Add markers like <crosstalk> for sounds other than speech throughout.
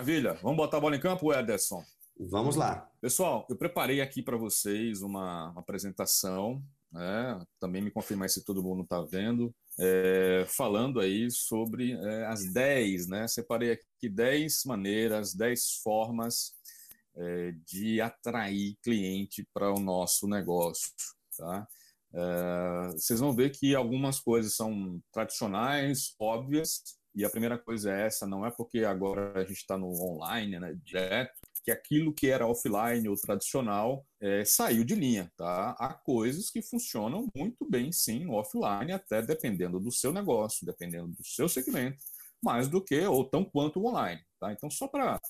Maravilha. Vamos botar a bola em campo, Ederson? Vamos lá. Pessoal, eu preparei aqui para vocês uma, uma apresentação, né? também me confirmar se todo mundo está vendo, é, falando aí sobre é, as 10, né? Separei aqui 10 maneiras, 10 formas é, de atrair cliente para o nosso negócio, tá? É, vocês vão ver que algumas coisas são tradicionais, óbvias, e a primeira coisa é essa, não é porque agora a gente está no online, né, direto, que aquilo que era offline ou tradicional é, saiu de linha, tá? Há coisas que funcionam muito bem, sim, offline, até dependendo do seu negócio, dependendo do seu segmento, mais do que ou tão quanto online, tá? Então, só para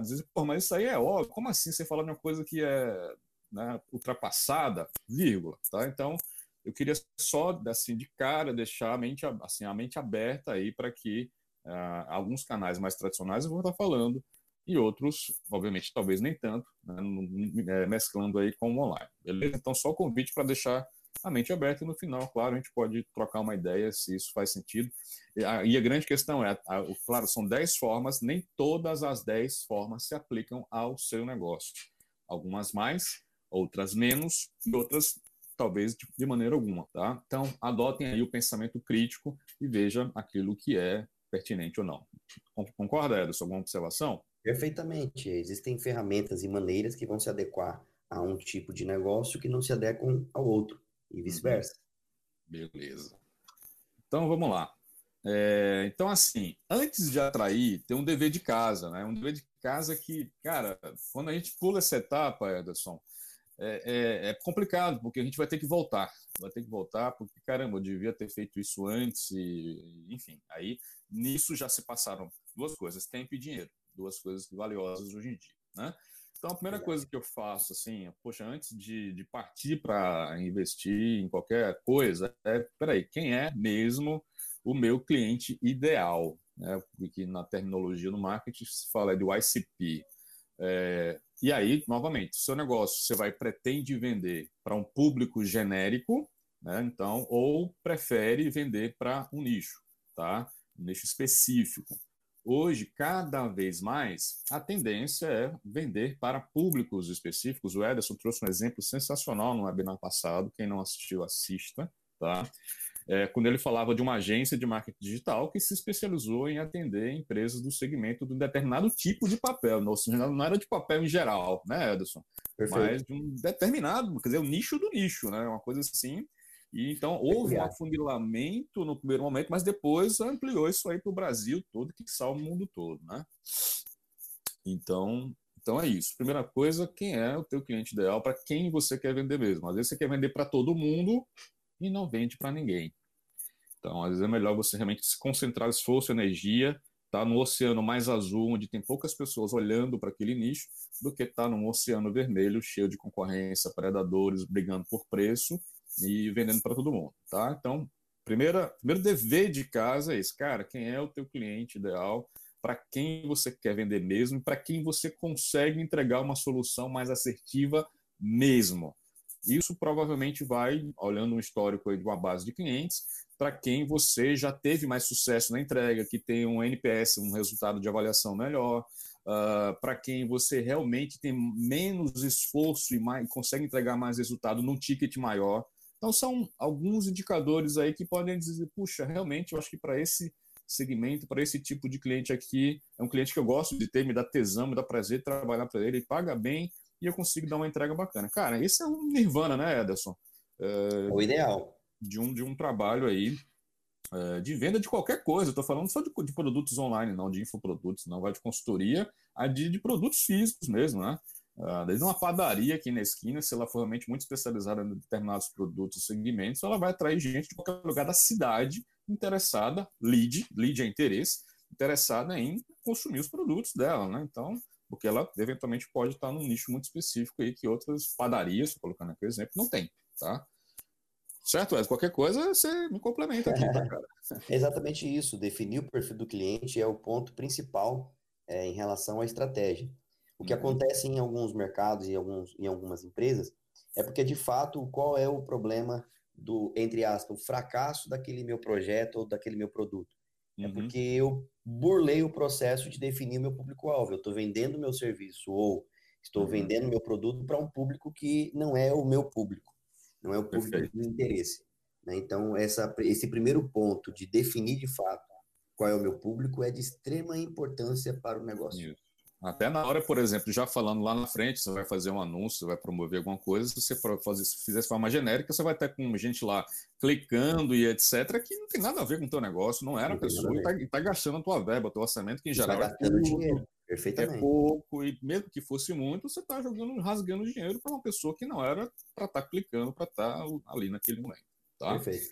dizer, pô, mas isso aí é óbvio, como assim você fala de uma coisa que é né, ultrapassada, vírgula, tá? Então, eu queria só, assim, de cara, deixar a mente, assim, a mente aberta aí para que uh, alguns canais mais tradicionais vou estar falando e outros, obviamente, talvez nem tanto, né, é, mesclando aí com o online, beleza? Então, só o convite para deixar a mente aberta e no final, claro, a gente pode trocar uma ideia se isso faz sentido. E a, e a grande questão é, a, claro, são 10 formas, nem todas as 10 formas se aplicam ao seu negócio. Algumas mais, outras menos, e outras talvez de, de maneira alguma, tá? Então, adotem aí o pensamento crítico e vejam aquilo que é pertinente ou não. Concorda, Edson? Alguma observação? Perfeitamente. Existem ferramentas e maneiras que vão se adequar a um tipo de negócio que não se adequam ao outro, e uhum. vice-versa. Beleza. Então, vamos lá. É, então, assim, antes de atrair, tem um dever de casa, né? Um dever de casa que, cara, quando a gente pula essa etapa, Ederson, é, é, é, complicado, porque a gente vai ter que voltar. Vai ter que voltar, porque, caramba, eu devia ter feito isso antes, e, enfim. Aí, nisso já se passaram duas coisas: tempo e dinheiro. Duas coisas valiosas hoje em dia, né? Então, a primeira coisa que eu faço, assim, poxa, antes de, de partir para investir em qualquer coisa, é, peraí, quem é mesmo o meu cliente ideal? Né? Porque na terminologia do marketing se fala de YCP. É, e aí, novamente, o seu negócio você vai pretende vender para um público genérico, né? Então, ou prefere vender para um nicho, tá? Um nicho específico. Hoje, cada vez mais, a tendência é vender para públicos específicos. O Ederson trouxe um exemplo sensacional no webinar passado. Quem não assistiu, assista. Tá? É, quando ele falava de uma agência de marketing digital que se especializou em atender empresas do segmento de um determinado tipo de papel. Não, não era de papel em geral, né, Ederson? Perfeito. Mas de um determinado, quer dizer, o nicho do nicho, né? Uma coisa assim e então houve um afunilamento no primeiro momento, mas depois ampliou isso aí para o Brasil todo, que salva o mundo todo, né? Então, então é isso. Primeira coisa, quem é o teu cliente ideal para quem você quer vender mesmo? Às vezes você quer vender para todo mundo e não vende para ninguém. Então, às vezes é melhor você realmente se concentrar esforço, energia, tá no oceano mais azul, onde tem poucas pessoas olhando para aquele nicho, do que tá num oceano vermelho cheio de concorrência, predadores brigando por preço e vendendo para todo mundo, tá? Então, primeira, primeiro dever de casa é esse, cara, quem é o teu cliente ideal, para quem você quer vender mesmo, para quem você consegue entregar uma solução mais assertiva mesmo. Isso provavelmente vai, olhando um histórico de uma base de clientes, para quem você já teve mais sucesso na entrega, que tem um NPS, um resultado de avaliação melhor, uh, para quem você realmente tem menos esforço e mais, consegue entregar mais resultado num ticket maior. Então, são alguns indicadores aí que podem dizer, puxa, realmente, eu acho que para esse segmento, para esse tipo de cliente aqui, é um cliente que eu gosto de ter, me dá tesão, me dá prazer trabalhar para ele, ele paga bem e eu consigo dar uma entrega bacana. Cara, esse é um nirvana, né, Ederson? É, o ideal. De um, de um trabalho aí é, de venda de qualquer coisa. Estou falando só de, de, produtos online, não de infoprodutos, não vai de consultoria, a de, de produtos físicos mesmo, né? Uh, desde uma padaria aqui na esquina, se ela for realmente muito especializada em determinados produtos e segmentos, ela vai atrair gente de qualquer lugar da cidade interessada, lead, lead é interesse, interessada em consumir os produtos dela, né? Então, porque ela eventualmente pode estar num nicho muito específico aí que outras padarias, colocando aqui o exemplo, não tem, tá? Certo, Wes? Qualquer coisa você me complementa aqui, tá, cara? <laughs> Exatamente isso. Definir o perfil do cliente é o ponto principal é, em relação à estratégia. O que uhum. acontece em alguns mercados e alguns, em algumas empresas é porque, de fato, qual é o problema do, entre aspas, o fracasso daquele meu projeto ou daquele meu produto? É uhum. É porque eu burlei o processo de definir o meu público-alvo. Eu estou vendendo meu serviço ou estou uhum. vendendo meu produto para um público que não é o meu público, não é o público Perfeito. de interesse. Né? Então, essa, esse primeiro ponto de definir de fato qual é o meu público é de extrema importância para o negócio. Isso. Até na hora, por exemplo, já falando lá na frente, você vai fazer um anúncio, vai promover alguma coisa, se você fazer, se fizer de forma genérica, você vai estar com gente lá clicando e etc, que não tem nada a ver com o teu negócio, não era a pessoa e está tá gastando a tua verba, o teu orçamento, que em geral é, pouco, dinheiro, perfeitamente. é pouco, e mesmo que fosse muito, você está jogando, rasgando dinheiro para uma pessoa que não era para estar tá clicando, para estar tá ali naquele momento. Tá? Perfeito.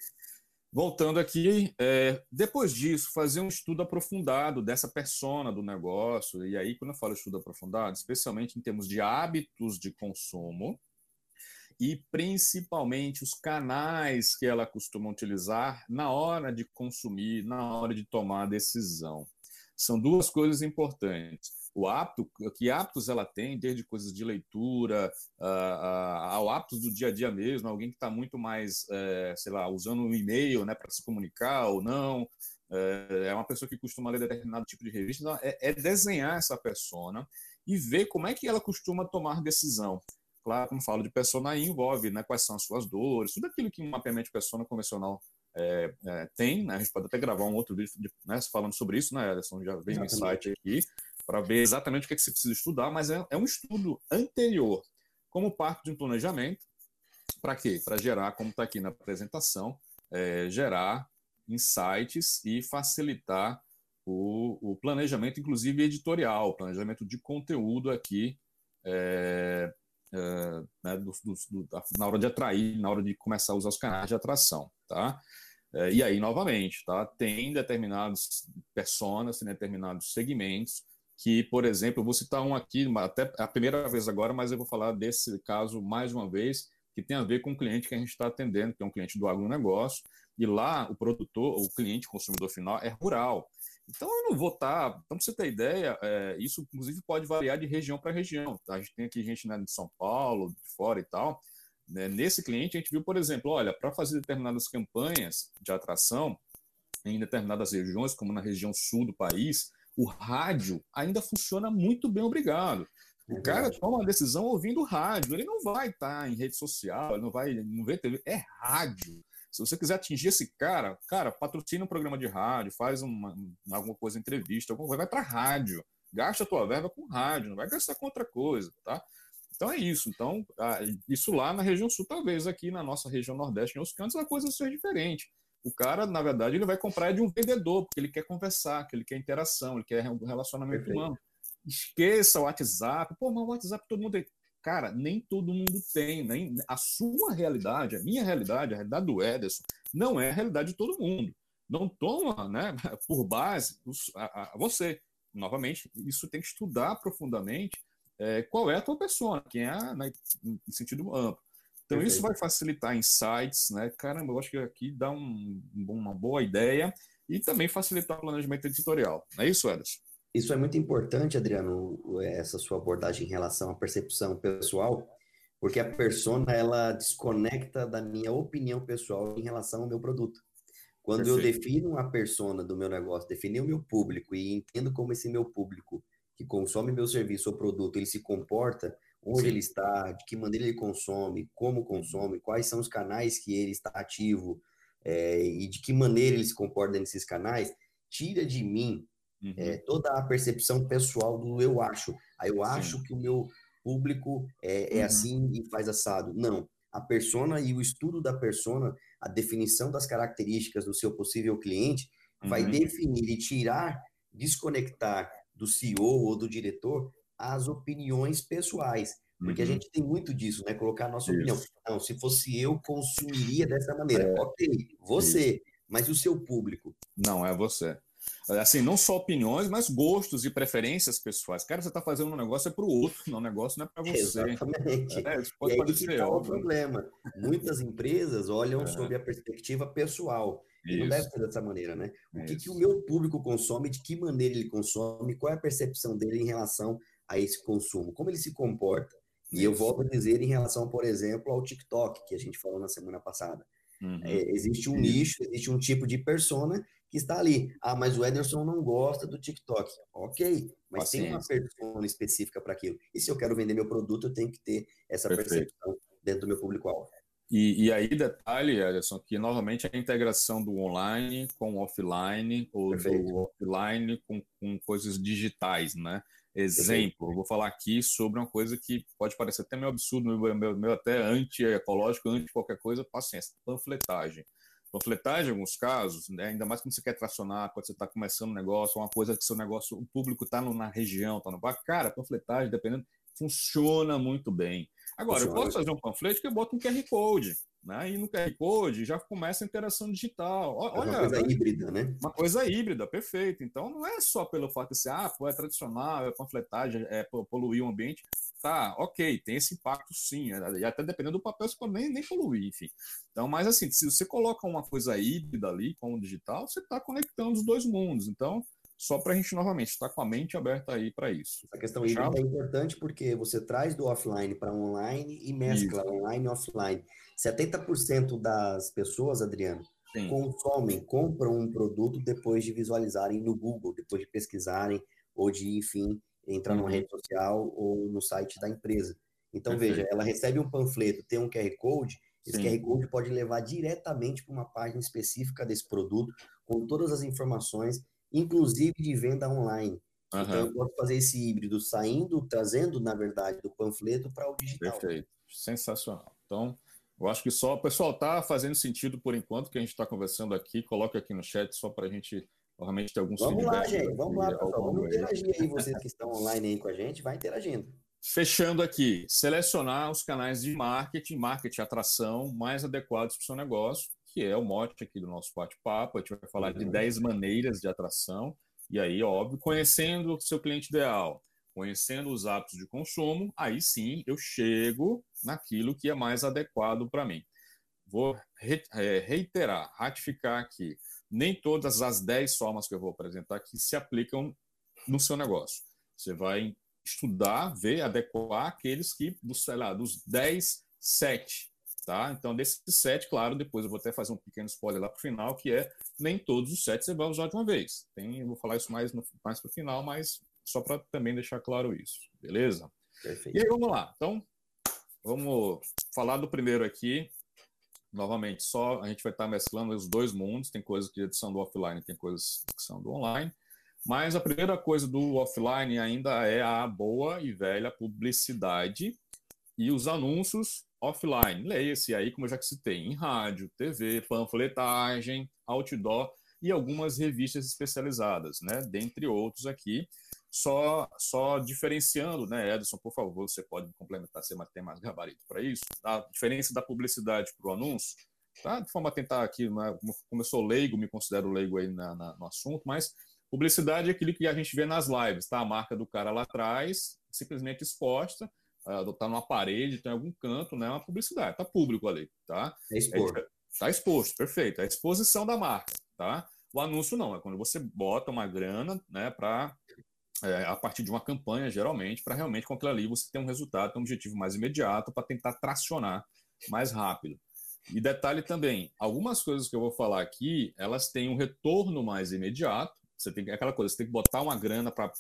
Voltando aqui, é, depois disso, fazer um estudo aprofundado dessa persona do negócio. E aí, quando eu falo estudo aprofundado, especialmente em termos de hábitos de consumo e principalmente os canais que ela costuma utilizar na hora de consumir, na hora de tomar a decisão. São duas coisas importantes o hábito, que hábitos ela tem, desde coisas de leitura, uh, uh, ao hábitos do dia a dia mesmo, alguém que está muito mais, uh, sei lá, usando o um e-mail né, para se comunicar ou não, eh, é uma pessoa que costuma ler determinado tipo de revista, então é, é, desenhar essa persona e ver como é que ela costuma tomar decisão. Claro, como falo de persona, envolve né, quais são as suas dores, tudo aquilo que um mapeamento de persona convencional é, é, tem, né? a gente pode até gravar um outro vídeo de, né, falando sobre isso, né, Ederson? Já vem no site aqui, para ver exatamente o que, é que você precisa estudar, mas é, é um estudo anterior, como parte de um planejamento. Para quê? Para gerar, como está aqui na apresentação, é, gerar insights e facilitar o, o, planejamento, inclusive editorial, planejamento de conteúdo aqui é, é, né, do, do, do, na hora de atrair, na hora de começar a usar os canais de atração, tá? É, e aí, novamente, tá? Tem determinados personas, tem determinados segmentos que, por exemplo, eu vou citar um aqui, até a primeira vez agora, mas eu vou falar desse caso mais uma vez, que tem a ver com o cliente que a gente está atendendo, que é um cliente do agronegócio, e lá o produtor, o cliente consumidor final é rural. Então eu não vou estar, tá, então para você ter ideia, é, isso inclusive pode variar de região para região. A gente tem aqui gente né, de São Paulo, de fora e tal. Né? Nesse cliente a gente viu, por exemplo, olha, para fazer determinadas campanhas de atração em determinadas regiões, como na região sul do país, o rádio ainda funciona muito bem, obrigado. O é cara toma uma decisão ouvindo rádio, ele não vai estar tá em rede social, ele não vai não vê TV, é rádio. Se você quiser atingir esse cara, cara, patrocina um programa de rádio, faz uma, alguma coisa, entrevista, alguma coisa, vai para rádio, gasta a tua verba com rádio, não vai gastar com outra coisa, tá? Então é isso. Então, isso lá na região sul, talvez aqui na nossa região nordeste, em outros cantos, a coisa seja diferente. O cara, na verdade, ele vai comprar de um vendedor, porque ele quer conversar, que ele quer interação, ele quer um relacionamento Perfeito. humano. Esqueça o WhatsApp. Pô, mas o WhatsApp todo mundo tem. Cara, nem todo mundo tem. Nem... A sua realidade, a minha realidade, a realidade do Ederson, não é a realidade de todo mundo. Não toma né, <laughs> por base a, a você. Novamente, isso tem que estudar profundamente é, qual é a tua persona, quem é, né, em sentido amplo. Então, Perfeito. isso vai facilitar insights, né? Caramba, eu acho que aqui dá um, uma boa ideia e também facilitar o planejamento editorial. Não é isso, Ederson? Isso é muito importante, Adriano, essa sua abordagem em relação à percepção pessoal, porque a persona, ela desconecta da minha opinião pessoal em relação ao meu produto. Quando Perfeito. eu defino a persona do meu negócio, definir o meu público e entendo como esse meu público que consome meu serviço ou produto, ele se comporta, onde Sim. ele está, de que maneira ele consome, como consome, quais são os canais que ele está ativo é, e de que maneira ele se comporta nesses canais, tira de mim uhum. é, toda a percepção pessoal do eu acho. Aí eu acho Sim. que o meu público é, é uhum. assim e faz assado. Não. A persona e o estudo da persona, a definição das características do seu possível cliente, uhum. vai definir e tirar, desconectar do CEO ou do diretor as opiniões pessoais. Porque uhum. a gente tem muito disso, né? Colocar a nossa Isso. opinião. Não, se fosse eu, consumiria dessa maneira. É. Ok, você, Isso. mas o seu público. Não, é você. Assim, não só opiniões, mas gostos e preferências pessoais. Cara, você está fazendo um negócio é para o outro, não, o negócio não é para você. Exatamente. É, isso pode e parecer tá o problema. Muitas empresas olham é. sob a perspectiva pessoal. E não deve ser dessa maneira, né? O que, que o meu público consome, de que maneira ele consome, qual é a percepção dele em relação a esse consumo, como ele se comporta. E eu volto a dizer em relação, por exemplo, ao TikTok, que a gente falou na semana passada. Uhum. É, existe um nicho, existe um tipo de persona que está ali. Ah, mas o Ederson não gosta do TikTok. Ok, mas Paciência. tem uma persona específica para aquilo. E se eu quero vender meu produto, eu tenho que ter essa Perfeito. percepção dentro do meu público-alvo. E, e, aí, detalhe, Ederson, que novamente a integração do online com o offline, ou Perfeito. do offline com, com coisas digitais, né? Exemplo, vou falar aqui sobre uma coisa que pode parecer até meio absurdo, meio, meio, meio até anti-ecológico, anti qualquer coisa, paciência, panfletagem. Panfletagem, em alguns casos, né, ainda mais quando você quer tracionar, quando você está começando um negócio, uma coisa que seu negócio, o público está na região, está no bar, cara, panfletagem, dependendo, funciona muito bem. Agora, funciona. eu posso fazer um panfleto que eu boto um QR Code. Né? E no QR Code já começa a interação digital. Olha, uma coisa híbrida, né? Uma coisa híbrida, perfeito. Então não é só pelo fato de ser, ah, pô, é tradicional, é panfletagem, é poluir o ambiente. Tá, ok, tem esse impacto sim. É, e até dependendo do papel, você pode nem, nem poluir, enfim. Então, mas assim, se você coloca uma coisa híbrida ali com o digital, você está conectando os dois mundos. Então, só para a gente novamente estar tá com a mente aberta aí para isso. A questão híbrida é importante porque você traz do offline para online e mescla isso. online e offline. 70% das pessoas, Adriano, Sim. consomem, compram um produto depois de visualizarem no Google, depois de pesquisarem ou de, enfim, entrar uhum. numa rede social ou no site da empresa. Então, Perfeito. veja, ela recebe um panfleto, tem um QR Code, esse Sim. QR Code pode levar diretamente para uma página específica desse produto, com todas as informações inclusive de venda online. Uhum. Então, eu posso fazer esse híbrido saindo, trazendo, na verdade, do panfleto para o digital. Perfeito. Sensacional. Então, eu acho que só, pessoal, tá fazendo sentido por enquanto que a gente está conversando aqui. Coloque aqui no chat só para a gente realmente ter alguns Vamos lá, gente. Vamos lá, pessoal. Vamos interagir aí, vocês que estão online aí com a gente, vai interagindo. Fechando aqui, selecionar os canais de marketing, marketing atração mais adequados para o seu negócio que é o mote aqui do nosso bate-papo. A gente vai falar de 10 uhum. maneiras de atração. E aí, óbvio, conhecendo o seu cliente ideal, conhecendo os hábitos de consumo, aí sim eu chego naquilo que é mais adequado para mim. Vou é, reiterar, ratificar aqui. Nem todas as 10 formas que eu vou apresentar aqui se aplicam no seu negócio. Você vai estudar, ver, adequar aqueles que, dos, sei lá, dos 10, 7 Tá? Então, desses sete, claro, depois eu vou até fazer um pequeno spoiler lá para o final, que é nem todos os sete você vai usar de uma vez. Tem, eu vou falar isso mais, mais para o final, mas só para também deixar claro isso, beleza? Perfeito. E aí, vamos lá. Então, vamos falar do primeiro aqui. Novamente, só a gente vai estar mesclando os dois mundos. Tem coisas que são do offline, tem coisas que são do online. Mas a primeira coisa do offline ainda é a boa e velha publicidade e os anúncios offline. Leia-se aí, como eu já citei, em rádio, TV, panfletagem, outdoor e algumas revistas especializadas, né? Dentre outros aqui. Só, só diferenciando, né, Edson, por favor, você pode complementar, você tem mais gabarito para isso. A diferença da publicidade para o anúncio, tá? De forma a tentar aqui, né, como eu sou leigo, me considero leigo aí na, na, no assunto, mas publicidade é aquilo que a gente vê nas lives, tá? A marca do cara lá atrás, simplesmente exposta, está numa parede, tem algum canto, né? Uma publicidade, tá público ali, tá? É exposto. É, tá exposto, perfeito. É a exposição da marca, tá? O anúncio não, é quando você bota uma grana, né, para é, a partir de uma campanha, geralmente, para realmente com aquilo ali você ter um resultado, ter um objetivo mais imediato para tentar tracionar mais rápido. E detalhe também, algumas coisas que eu vou falar aqui, elas têm um retorno mais imediato. Você tem aquela coisa, você tem que botar uma grana para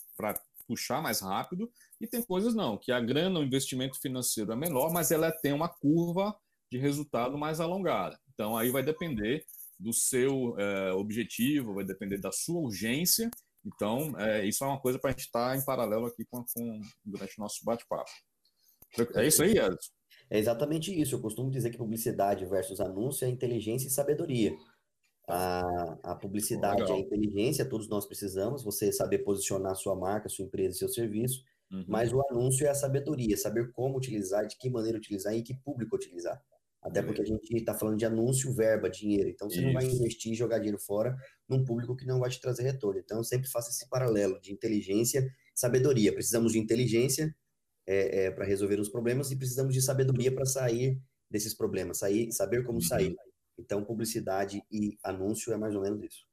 puxar mais rápido, e tem coisas não, que a grana, o investimento financeiro é menor, mas ela tem uma curva de resultado mais alongada. Então, aí vai depender do seu é, objetivo, vai depender da sua urgência. Então, é, isso é uma coisa para a gente estar tá em paralelo aqui com, com durante o nosso bate-papo. É isso aí, Edson? É exatamente isso. Eu costumo dizer que publicidade versus anúncio é inteligência e sabedoria. A, a publicidade, Legal. a inteligência, todos nós precisamos, você saber posicionar sua marca, sua empresa, seu serviço, uhum. mas o anúncio é a sabedoria, saber como utilizar, de que maneira utilizar e que público utilizar. Até porque a gente está falando de anúncio, verba, dinheiro. Então, você Isso. não vai investir e jogar dinheiro fora num público que não vai te trazer retorno. Então, eu sempre faço esse paralelo de inteligência sabedoria. Precisamos de inteligência é, é, para resolver os problemas e precisamos de sabedoria para sair desses problemas, sair, saber como uhum. sair. Então, publicidade e anúncio é mais ou menos isso.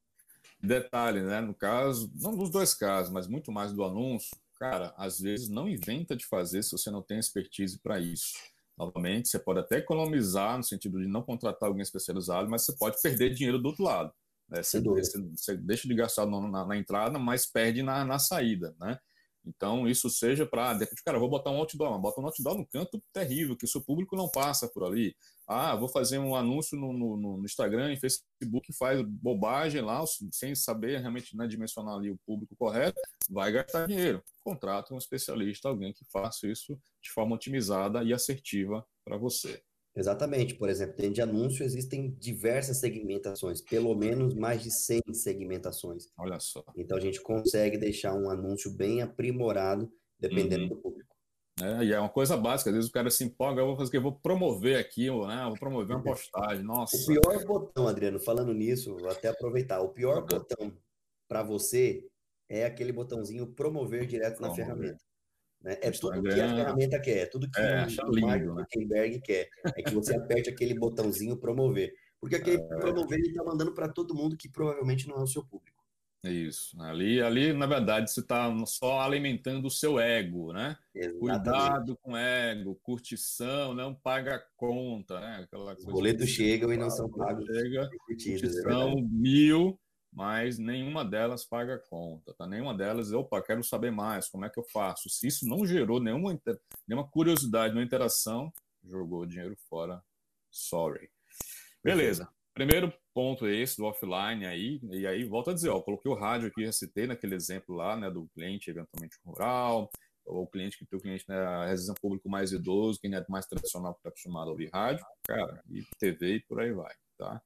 Detalhe, né? No caso, não dos dois casos, mas muito mais do anúncio, cara, às vezes não inventa de fazer se você não tem expertise para isso. Novamente, você pode até economizar no sentido de não contratar alguém especializado, mas você pode perder dinheiro do outro lado. Né? Você, você, você, deixa de gastar na, na, entrada, mas perde na, na saída, né? Então, isso seja para, de repente, cara, vou botar um outdoor, bota um outdoor no canto terrível, que o seu público não passa por ali. Ah, vou fazer um anúncio no, no, no Instagram e Facebook, faz bobagem lá, sem saber realmente né, dimensionar ali o público correto, vai gastar dinheiro. Contrata um especialista, alguém que faça isso de forma otimizada e assertiva para você. Exatamente. Por exemplo, dentro de anúncio existem diversas segmentações, pelo menos mais de 100 segmentações. Olha só. Então a gente consegue deixar um anúncio bem aprimorado, dependendo uhum. do público. É, e é uma coisa básica, às vezes o cara se empolga, eu vou fazer o que? Eu vou promover aqui, né? vou promover uma postagem, nossa. O pior botão, Adriano, falando nisso, vou até aproveitar, o pior botão para você é aquele botãozinho promover direto promover. na ferramenta. Né? É tudo que a ferramenta quer, é tudo que é, o Mark né? Quer. É que você aperte aquele botãozinho promover. Porque aquele <laughs> é... promover ele está mandando para todo mundo que provavelmente não é o seu público. Isso. Ali, ali na verdade, você está só alimentando o seu ego, né? Exatamente. Cuidado com ego, curtição, não paga conta, né? Aquela Os boletos chegam e não são pagos. Chega, é curtição é mil, mas nenhuma delas paga conta, tá? Nenhuma delas, opa, quero saber mais, como é que eu faço? Se isso não gerou nenhuma, nenhuma curiosidade, nenhuma interação, jogou o dinheiro fora, sorry. Beleza. Primeiro ponto é esse do offline aí, e aí volta a dizer, ó, coloquei o rádio aqui, já citei naquele exemplo lá, né, do cliente eventualmente rural, ou o cliente que tem o cliente, né, a residência público mais idoso, quem é mais tradicional que está acostumado a ouvir rádio, cara, e TV e por aí vai, tá?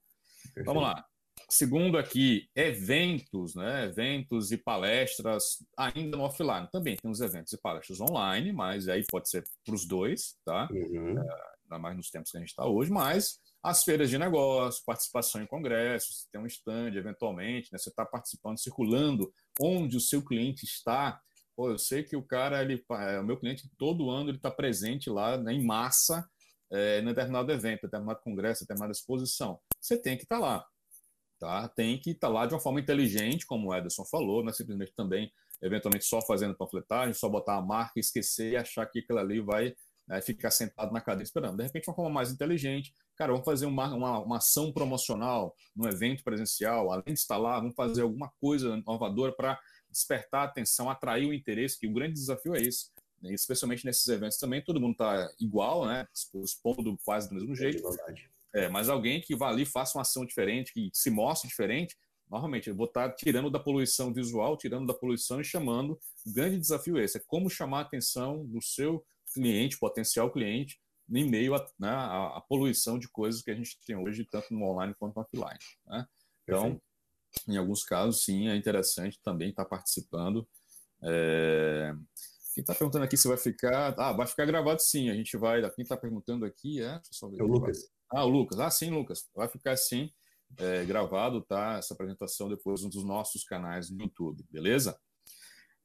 Vamos lá. Segundo aqui, eventos, né? Eventos e palestras ainda no offline. Também tem os eventos e palestras online, mas aí pode ser para os dois, tá? Uhum. É, ainda mais nos tempos que a gente está hoje, mas as feiras de negócio, participação em congressos, tem um stand eventualmente, né? Você está participando, circulando onde o seu cliente está. Pô, eu sei que o cara, ele, é, o meu cliente, todo ano ele está presente lá né, em massa é, em determinado evento, determinado congresso, determinada exposição. Você tem que estar tá lá tá? Tem que estar tá lá de uma forma inteligente, como o Ederson falou, não é simplesmente também, eventualmente, só fazendo panfletagem, só botar a marca, esquecer e achar que aquilo ali vai né, ficar sentado na cadeira esperando. De repente, uma forma mais inteligente, cara, vamos fazer uma, uma, uma ação promocional num evento presencial, além de estar lá, vamos fazer alguma coisa inovadora para despertar a atenção, atrair o interesse, que o grande desafio é esse. Né? Especialmente nesses eventos também, todo mundo está igual, né? Expondo quase do mesmo jeito. É é, mas alguém que vá ali, faça uma ação diferente, que se mostre diferente, normalmente eu vou estar tirando da poluição visual, tirando da poluição e chamando. O grande desafio é esse: é como chamar a atenção do seu cliente, potencial cliente, em meio à né, a, poluição de coisas que a gente tem hoje, tanto no online quanto no offline. Né? Então, Perfeito. em alguns casos, sim, é interessante também estar participando. É... Quem está perguntando aqui se vai ficar. Ah, vai ficar gravado sim. A gente vai. Quem está perguntando aqui é. Deixa eu só ver. É o Lucas. Ah, o Lucas. Ah, sim, Lucas. Vai ficar assim, é, gravado, tá? Essa apresentação depois dos nossos canais no YouTube, beleza?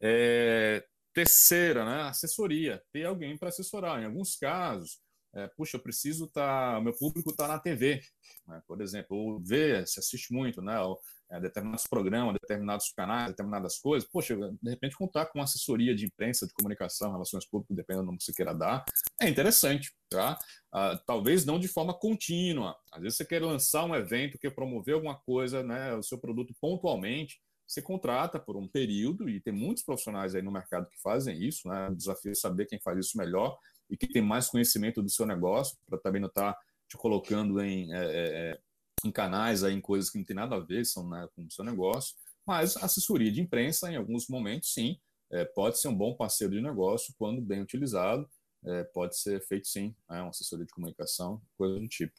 É, terceira, né? Assessoria. Ter alguém para assessorar. Em alguns casos, é, puxa, eu preciso estar. Tá, meu público está na TV, né? por exemplo, ou vê, se assiste muito, né? Ou, é, determinados programas, determinados canais, determinadas coisas, poxa, de repente contar com assessoria de imprensa, de comunicação, relações públicas, dependendo do que você queira dar, é interessante, tá? Ah, talvez não de forma contínua. Às vezes você quer lançar um evento, quer promover alguma coisa, né, o seu produto pontualmente, você contrata por um período, e tem muitos profissionais aí no mercado que fazem isso, né? O desafio é saber quem faz isso melhor e que tem mais conhecimento do seu negócio, para também não estar tá te colocando em é, é, é em canais, aí, em coisas que não tem nada a ver são, né, com o seu negócio, mas assessoria de imprensa, em alguns momentos, sim, é, pode ser um bom parceiro de negócio quando bem utilizado, é, pode ser feito sim, né, uma assessoria de comunicação, coisa do tipo.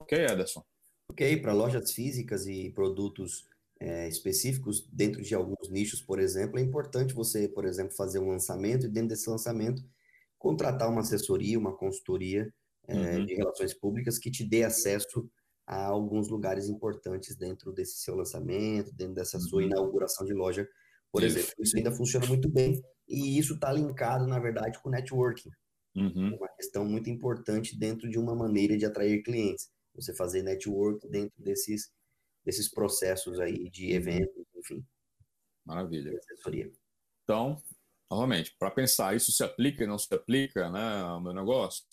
Ok, Ederson? Ok, para lojas físicas e produtos é, específicos, dentro de alguns nichos, por exemplo, é importante você, por exemplo, fazer um lançamento e dentro desse lançamento contratar uma assessoria, uma consultoria é, uhum. de relações públicas que te dê acesso a alguns lugares importantes dentro desse seu lançamento, dentro dessa sua uhum. inauguração de loja, por isso. exemplo. Isso ainda funciona muito bem e isso está linkado, na verdade, com networking. Uhum. Uma questão muito importante dentro de uma maneira de atrair clientes. Você fazer network dentro desses, desses processos aí de uhum. eventos, enfim. Maravilha. Então, novamente, para pensar, isso se aplica e não se aplica né, ao meu negócio?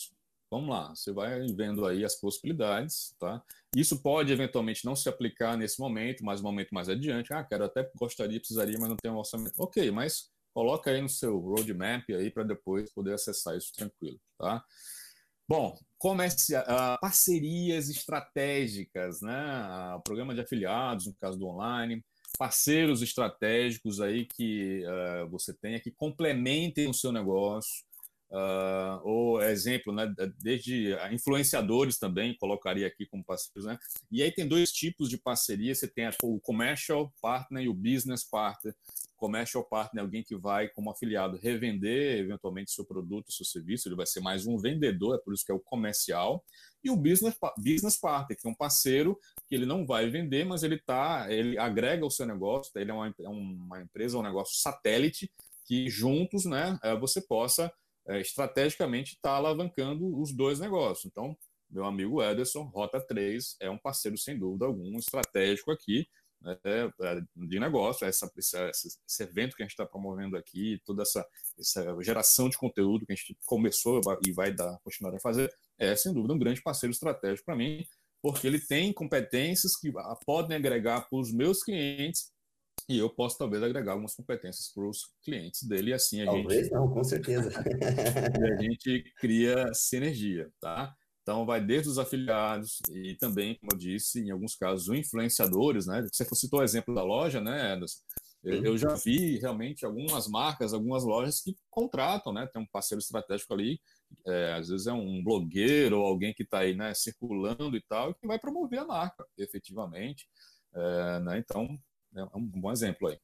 vamos lá, você vai vendo aí as possibilidades, tá? Isso pode eventualmente não se aplicar nesse momento, mas um momento mais adiante, ah, quero até gostaria, precisaria, mas não tenho um orçamento. Ok, mas coloca aí no seu roadmap aí para depois poder acessar isso tranquilo, tá? Bom, comece, uh, parcerias estratégicas, né? Uh, programa de afiliados, no caso do online, parceiros estratégicos aí que uh, você tenha que complementem o seu negócio, Uh, ou exemplo, né, desde influenciadores também, colocaria aqui como parceiros. Né? E aí tem dois tipos de parceria: você tem o commercial partner e o business partner. Commercial partner é alguém que vai, como afiliado, revender eventualmente seu produto, seu serviço, ele vai ser mais um vendedor, é por isso que é o comercial. E o business, business partner, que é um parceiro que ele não vai vender, mas ele tá, ele agrega o seu negócio, ele é uma, é uma empresa, um negócio satélite, que juntos né, eh, você possa é, estrategicamente está alavancando os dois negócios. Então, meu amigo Ederson, Rota 3 é um parceiro, sem dúvida alguma, estratégico aqui né, é, de negócio. Essa, essa, esse evento que a gente está promovendo aqui, toda essa, essa geração de conteúdo que a gente começou e vai dar, continuar a fazer, é, sem dúvida, um grande parceiro estratégico para mim, porque ele tem competências que podem agregar para os meus clientes e eu posso talvez agregar algumas competências para os clientes dele e assim a talvez gente não, com certeza. <laughs> e a gente cria sinergia, tá? Então vai desde os afiliados e também, como eu disse, em alguns casos, os influenciadores, né? Você citou o exemplo da loja, né, Anderson? Eu, eu já vi realmente algumas marcas, algumas lojas que contratam, né? Tem um parceiro estratégico ali, é, às vezes é um blogueiro ou alguém que está aí, né, circulando e tal, que vai promover a marca, efetivamente. É, né? Então, é um bom exemplo aí.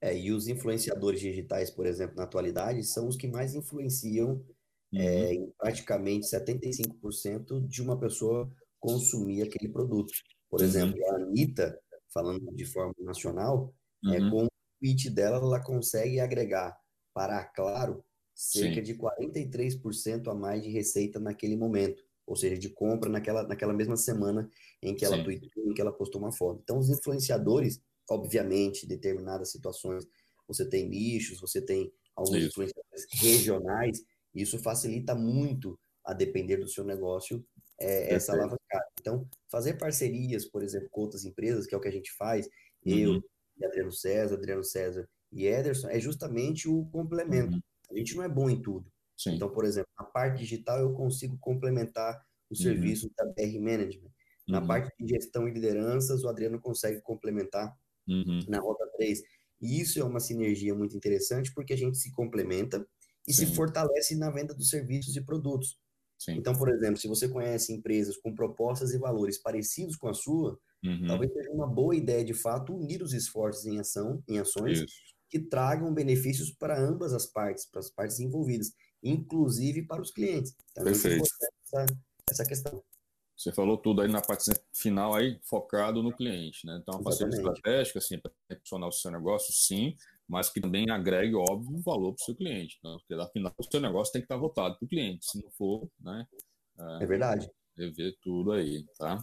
É, e os influenciadores digitais, por exemplo, na atualidade, são os que mais influenciam uhum. é, em praticamente 75% de uma pessoa consumir aquele produto. Por uhum. exemplo, a Anitta, falando de forma nacional, é, uhum. é, com o tweet dela, ela consegue agregar para a Claro cerca Sim. de 43% a mais de receita naquele momento, ou seja, de compra naquela, naquela mesma semana em que ela tweetou, em que ela postou uma foto. Então, os influenciadores, obviamente, determinadas situações, você tem nichos, você tem alguns isso. influenciadores regionais, e isso facilita muito, a depender do seu negócio, é, essa alavancada. Então, fazer parcerias, por exemplo, com outras empresas, que é o que a gente faz, uhum. eu, Adriano César, Adriano César e Ederson, é justamente o complemento. Uhum. A gente não é bom em tudo. Sim. Então, por exemplo, na parte digital eu consigo complementar o uhum. serviço da BR Management. Na uhum. parte de gestão e lideranças, o Adriano consegue complementar uhum. na Rota 3. E isso é uma sinergia muito interessante porque a gente se complementa e Sim. se fortalece na venda dos serviços e produtos. Sim. Então, por exemplo, se você conhece empresas com propostas e valores parecidos com a sua, uhum. talvez seja uma boa ideia, de fato, unir os esforços em ação, em ações isso. Que tragam benefícios para ambas as partes, para as partes envolvidas, inclusive para os clientes. Também Perfeito. Essa, essa questão. Você falou tudo aí na parte final aí, focado no cliente, né? Então, uma parceria estratégica, assim, para impulsionar o seu negócio, sim, mas que também agregue, óbvio, valor para o seu cliente, né? porque afinal o seu negócio tem que estar voltado para o cliente, se não for, né? É, é verdade. Rever tudo aí, tá?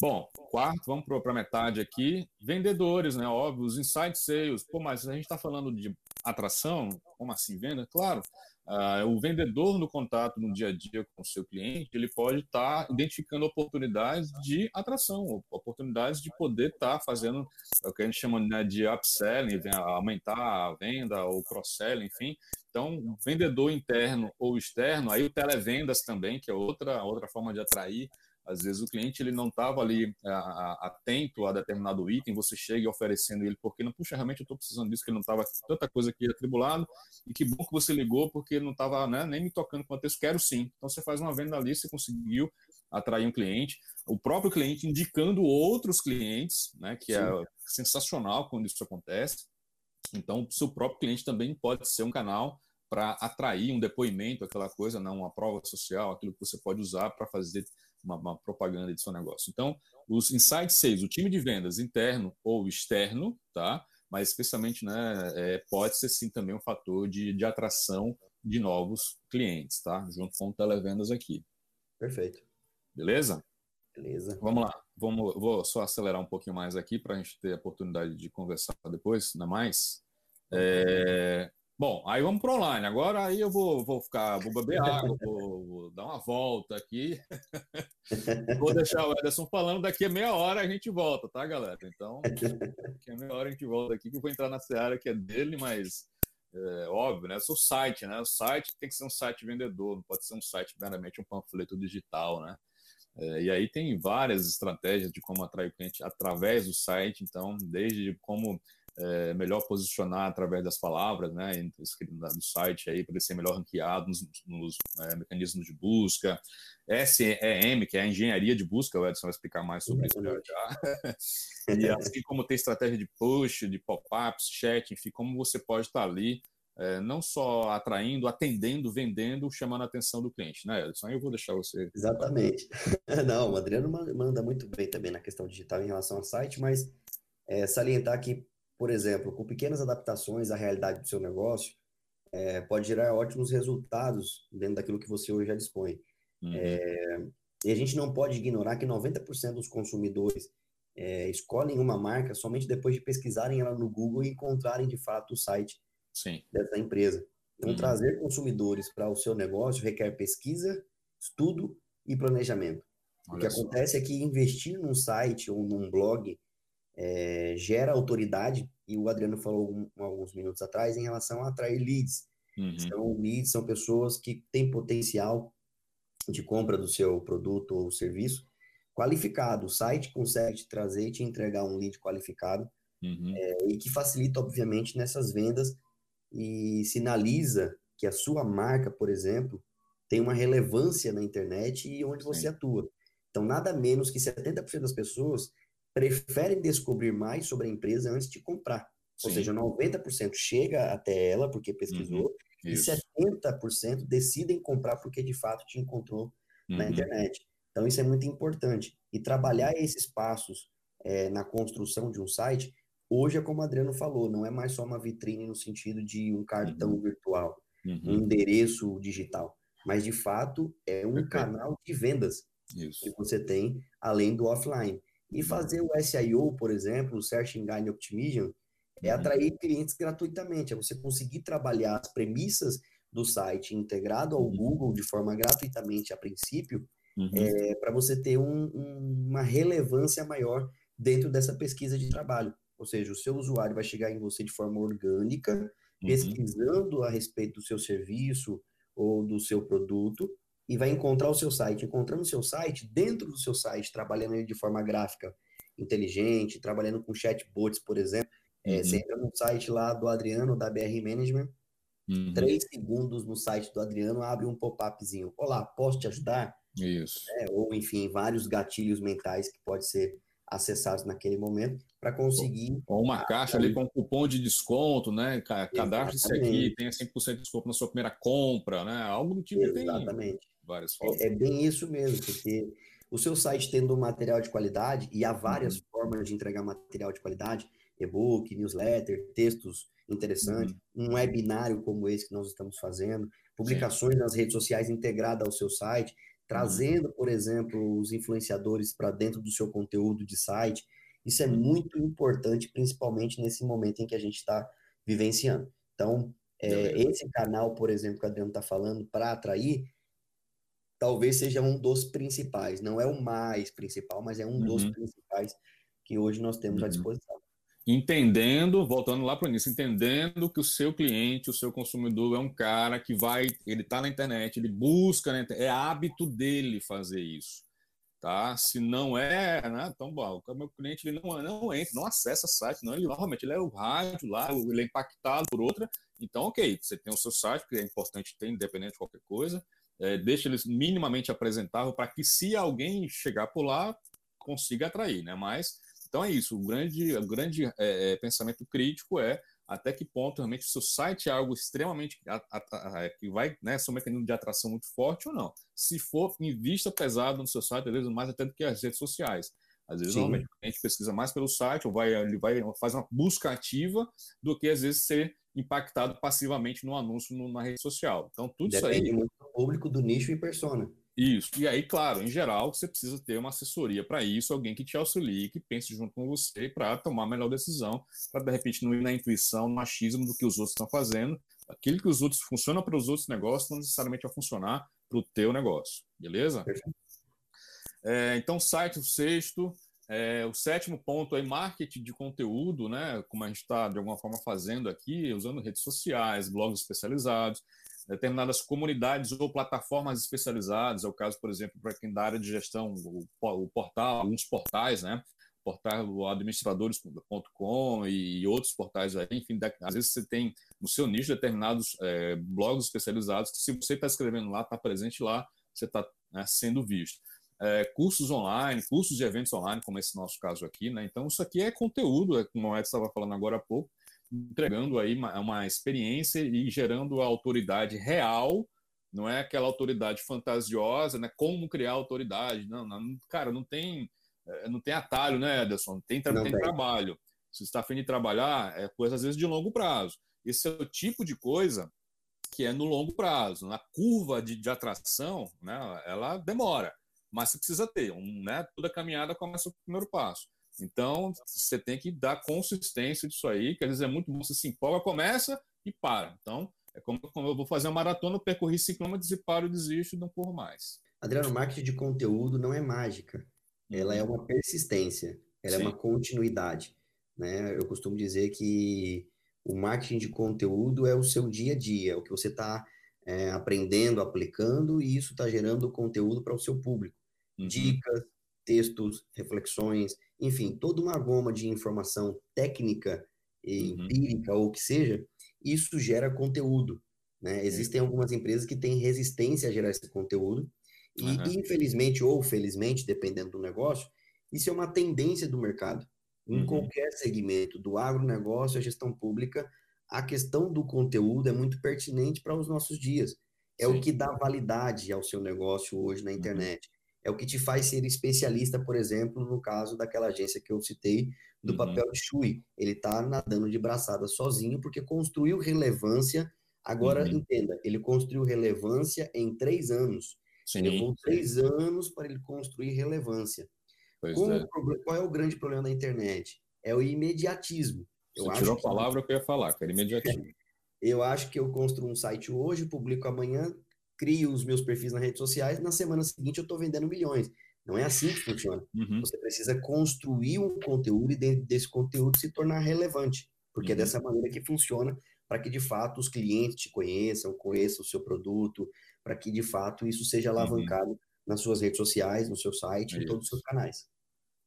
Bom, quarto, vamos para a metade aqui. Vendedores, né? Óbvio, os inside sales. Pô, mas a gente está falando de atração, como assim venda? Claro, Uh, o vendedor no contato no dia a dia com o seu cliente, ele pode estar tá identificando oportunidades de atração, oportunidades de poder estar tá fazendo o que a gente chama né, de upselling, aumentar a venda ou cross-selling, enfim. Então, vendedor interno ou externo, aí o televendas também, que é outra, outra forma de atrair às vezes o cliente ele não estava ali a, a, atento a determinado item, você chega oferecendo ele, porque não, puxa, realmente eu estou precisando disso, que não estava tanta coisa aqui atribulado, e que bom que você ligou, porque não estava né, nem me tocando com o texto, quero sim. Então você faz uma venda ali, você conseguiu atrair um cliente, o próprio cliente indicando outros clientes, né, que é sim. é sensacional quando isso acontece. Então, o seu próprio cliente também pode ser um canal para atrair um depoimento, aquela coisa, não uma prova social, aquilo que você pode usar para fazer uma, uma, propaganda de seu negócio. Então, os inside sales, o time de vendas interno ou externo, tá? Mas especialmente, né, é, pode ser sim também um fator de, de atração de novos clientes, tá? Junto com o televendas aqui. Perfeito. Beleza? Beleza. Vamos lá. Vamos, vou só acelerar um pouquinho mais aqui para a gente ter a oportunidade de conversar depois, ainda mais. É, Bom, aí vamos para online. Agora aí eu vou, vou ficar, vou beber água, vou, vou dar uma volta aqui. <laughs> vou deixar o Ederson falando, daqui a meia hora a gente volta, tá, galera? Então, daqui a meia hora a gente volta aqui, que eu vou entrar na seara que é dele, mas é, óbvio, né? O site, né? O site tem que ser um site vendedor, não pode ser um site meramente um panfleto digital, né? É, e aí tem várias estratégias de como atrair o cliente através do site, então, desde como é, melhor posicionar através das palavras, né, do site aí para ele ser melhor ranqueado nos, nos é, mecanismos de busca, SEM, que é a engenharia de busca, o Edson vai explicar mais sobre isso já, já. e assim como tem estratégia de push, de pop-ups, chat, enfim, como você pode estar ali é, não só atraindo, atendendo, vendendo, chamando a atenção do cliente, né, Edson? Eu vou deixar você. Exatamente. <laughs> Não, o Adriano manda muito bem também na questão digital em relação ao site, mas é, salientar que por exemplo, com pequenas adaptações à realidade do seu negócio, é, pode gerar ótimos resultados dentro daquilo que você hoje já dispõe. Uhum. É, e a gente não pode ignorar que 90% dos consumidores é, escolhem uma marca somente depois de pesquisarem ela no Google e encontrarem de fato o site Sim. dessa empresa. Então, uhum. trazer consumidores para o seu negócio requer pesquisa, estudo e planejamento. Olha o que só. acontece é que investir num site ou num blog é, gera autoridade, e o Adriano falou alguns minutos atrás, em relação a atrair leads. Uhum. Então, leads são pessoas que têm potencial de compra do seu produto ou serviço qualificado. O site consegue te trazer e te entregar um lead qualificado uhum. é, e que facilita, obviamente, nessas vendas e sinaliza que a sua marca, por exemplo, tem uma relevância na internet e onde você Sim. atua. Então, nada menos que 70% das pessoas preferem descobrir mais sobre a empresa antes de comprar. Sim. Ou seja, 90% chega até ela porque pesquisou uhum. e 70% decidem comprar porque de fato te encontrou uhum. na internet. Então isso é muito importante. E trabalhar esses passos é, na construção de um site, hoje é como o Adriano falou, não é mais só uma vitrine no sentido de um cartão uhum. virtual, um uhum. endereço digital, mas de fato é um canal de vendas isso. que você tem além do offline. E fazer o SEO, por exemplo, o Search Engine Optimization, é uhum. atrair clientes gratuitamente, é você conseguir trabalhar as premissas do site integrado ao uhum. Google de forma gratuitamente a princípio, uhum. é, para você ter um, um, uma relevância maior dentro dessa pesquisa de trabalho. Ou seja, o seu usuário vai chegar em você de forma orgânica, uhum. pesquisando a respeito do seu serviço ou do seu produto, e vai encontrar o seu site. Encontrando o seu site, dentro do seu site, trabalhando ele de forma gráfica inteligente, trabalhando com chatbots, por exemplo. É, uhum. É, você entra no site lá do Adriano, da BR Management, uhum. três segundos no site do Adriano, abre um pop-upzinho. Olá, posso te ajudar? Isso. É, ou, enfim, vários gatilhos mentais que pode ser acessados naquele momento para conseguir. Ou uma caixa ali com um cupom de desconto, né? Cadastre isso aqui, tenha 100% de desconto na sua primeira compra, né? Algo do tipo. Exatamente. Tem várias formas. É, é, bem isso mesmo, porque o seu site tendo material de qualidade, e há várias uhum. formas de entregar material de qualidade, e-book, newsletter, textos interessantes, uhum. um webinário como esse que nós estamos fazendo, publicações Sim. nas redes sociais integradas ao seu site, trazendo, por exemplo, os influenciadores para dentro do seu conteúdo de site. Isso é uhum. muito importante, principalmente nesse momento em que a gente está vivenciando. Então, é, esse canal, por exemplo, que a Adriano está falando, para atrair, talvez seja um dos principais. Não é o mais principal, mas é um uhum. dos principais que hoje nós temos à uhum. disposição. Entendendo, voltando lá para o início, entendendo que o seu cliente, o seu consumidor é um cara que vai, ele está na internet, ele busca, né, é hábito dele fazer isso. Tá? Se não é, né? Então, bom, o meu cliente ele não, não entra, não acessa site, não, ele normalmente ele é o rádio lá, ele é impactado por outra. Então, ok, você tem o seu site, que é importante ter, independente de qualquer coisa, é, deixa eles minimamente apresentável para que se alguém chegar por lá consiga atrair, né? Mas então é isso. O grande, o grande é, é, pensamento crítico é até que ponto realmente o seu site é algo extremamente a, a, a, que vai né, ser um mecanismo de atração muito forte ou não. Se for, invista pesado no seu site, às vezes mais até do que as redes sociais. Às vezes, Sim. normalmente, a gente pesquisa mais pelo site, ou vai, ele vai fazer uma busca ativa, do que às vezes ser impactado passivamente no anúncio no, na rede social. Então, tudo Depende isso aí. muito do público, do nicho e persona. Isso. E aí, claro, em geral, você precisa ter uma assessoria para isso, alguém que te auxilie, que pense junto com você para tomar a melhor decisão, para de repente não ir na intuição, no machismo do que os outros estão fazendo, Aquilo que os outros funciona para os outros negócios não necessariamente vai funcionar para o teu negócio, beleza? É, então, site o sexto. É, o sétimo ponto é marketing de conteúdo, né? Como a gente está de alguma forma fazendo aqui, usando redes sociais, blogs especializados, determinadas comunidades ou plataformas especializadas. É o caso, por exemplo, para quem da área de gestão, o, o portal, alguns portais, né? portal administradores.com e outros portais aí, enfim, às vezes você tem no seu nicho determinados é, blogs especializados que se você está escrevendo lá, está presente lá, você está né, sendo visto. É, cursos online, cursos de eventos online, como esse nosso caso aqui, né? Então, isso aqui é conteúdo, é como o Ed estava falando agora há pouco, entregando aí uma, uma experiência e gerando a autoridade real, não é aquela autoridade fantasiosa, né? Como criar autoridade? Não, não cara, não tem é, não tem atalho, né, Ederson? Tem, tem, tem trabalho. Se está afim de trabalhar, é coisa às vezes de longo prazo. Esse é o tipo de coisa que é no longo prazo. Na curva de, de atração, né, ela demora, mas você precisa ter. Um, né, toda caminhada começa o primeiro passo. Então, você tem que dar consistência disso aí, que às vezes é muito bom, você se empolga, começa e para. Então, é como, como eu vou fazer uma maratona, eu percorri 5 km e paro, desisto e não corro mais. Adriano, marketing de conteúdo não é mágica ela é uhum. uma persistência, ela Sim. é uma continuidade. Né? Eu costumo dizer que o marketing de conteúdo é o seu dia a dia, é o que você está é, aprendendo, aplicando, e isso está gerando conteúdo para o seu público. Uhum. Dicas, textos, reflexões, enfim, toda uma goma de informação técnica e uhum. empírica ou o que seja, isso gera conteúdo. Né? Existem algumas empresas que têm resistência a gerar esse conteúdo, e, uhum. infelizmente ou felizmente, dependendo do negócio, isso é uma tendência do mercado. Em uhum. qualquer segmento, do agronegócio à gestão pública, a questão do conteúdo é muito pertinente para os nossos dias. É Sim. o que dá validade ao seu negócio hoje na uhum. internet. Uhum. É o que te faz ser especialista, por exemplo, no caso daquela agência que eu citei, do uhum. papel de chui. Ele está nadando de braçada sozinho porque construiu relevância. Agora, uhum. entenda, ele construiu relevância em três anos. Sim, Levou três anos para ele construir relevância. É. Qual é o grande problema da internet? É o imediatismo. Eu Você tirou a palavra que eu ia falar, era imediatismo. eu acho que eu construo um site hoje, publico amanhã, crio os meus perfis nas redes sociais, na semana seguinte eu estou vendendo milhões. Não é assim que funciona. Uhum. Você precisa construir um conteúdo e dentro desse conteúdo se tornar relevante, porque é uhum. é dessa maneira que funciona para que de fato os clientes te conheçam, conheçam o seu produto, para que de fato isso seja uhum. alavancado uhum. nas suas redes sociais, no seu site, em todos os seus canais.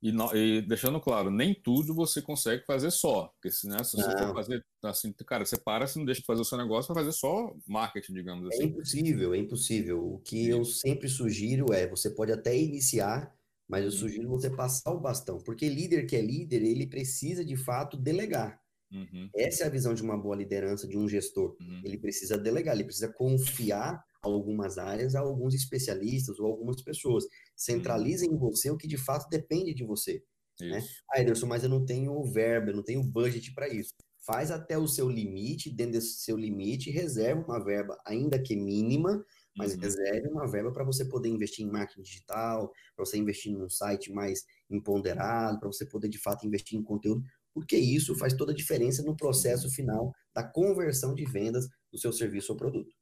E, e, deixando claro, nem tudo você consegue fazer só. Porque né, se você for fazer assim, cara, você para, você não deixa de fazer o seu negócio, vai fazer só marketing, digamos é assim. É impossível, é impossível. O que Sim. eu sempre sugiro é, você pode até iniciar, mas eu uhum. sugiro você passar o bastão. Porque líder que é líder, ele precisa de fato delegar. Uhum. Essa é a visão de uma boa liderança, de um gestor. Uhum. Ele precisa delegar, ele precisa confiar algumas áreas a alguns especialistas ou algumas pessoas. Centraliza uhum. em você o que de fato depende de você. Né? Ah, Ederson, mas eu não tenho verba, eu não tenho budget para isso. Faz até o seu limite, dentro desse seu limite, reserva uma verba, ainda que mínima, mas uhum. reserve uma verba para você poder investir em marketing digital, para você investir num site mais empoderado, para você poder de fato investir em conteúdo, porque isso faz toda a diferença no processo uhum. final da conversão de vendas do seu serviço ou produto.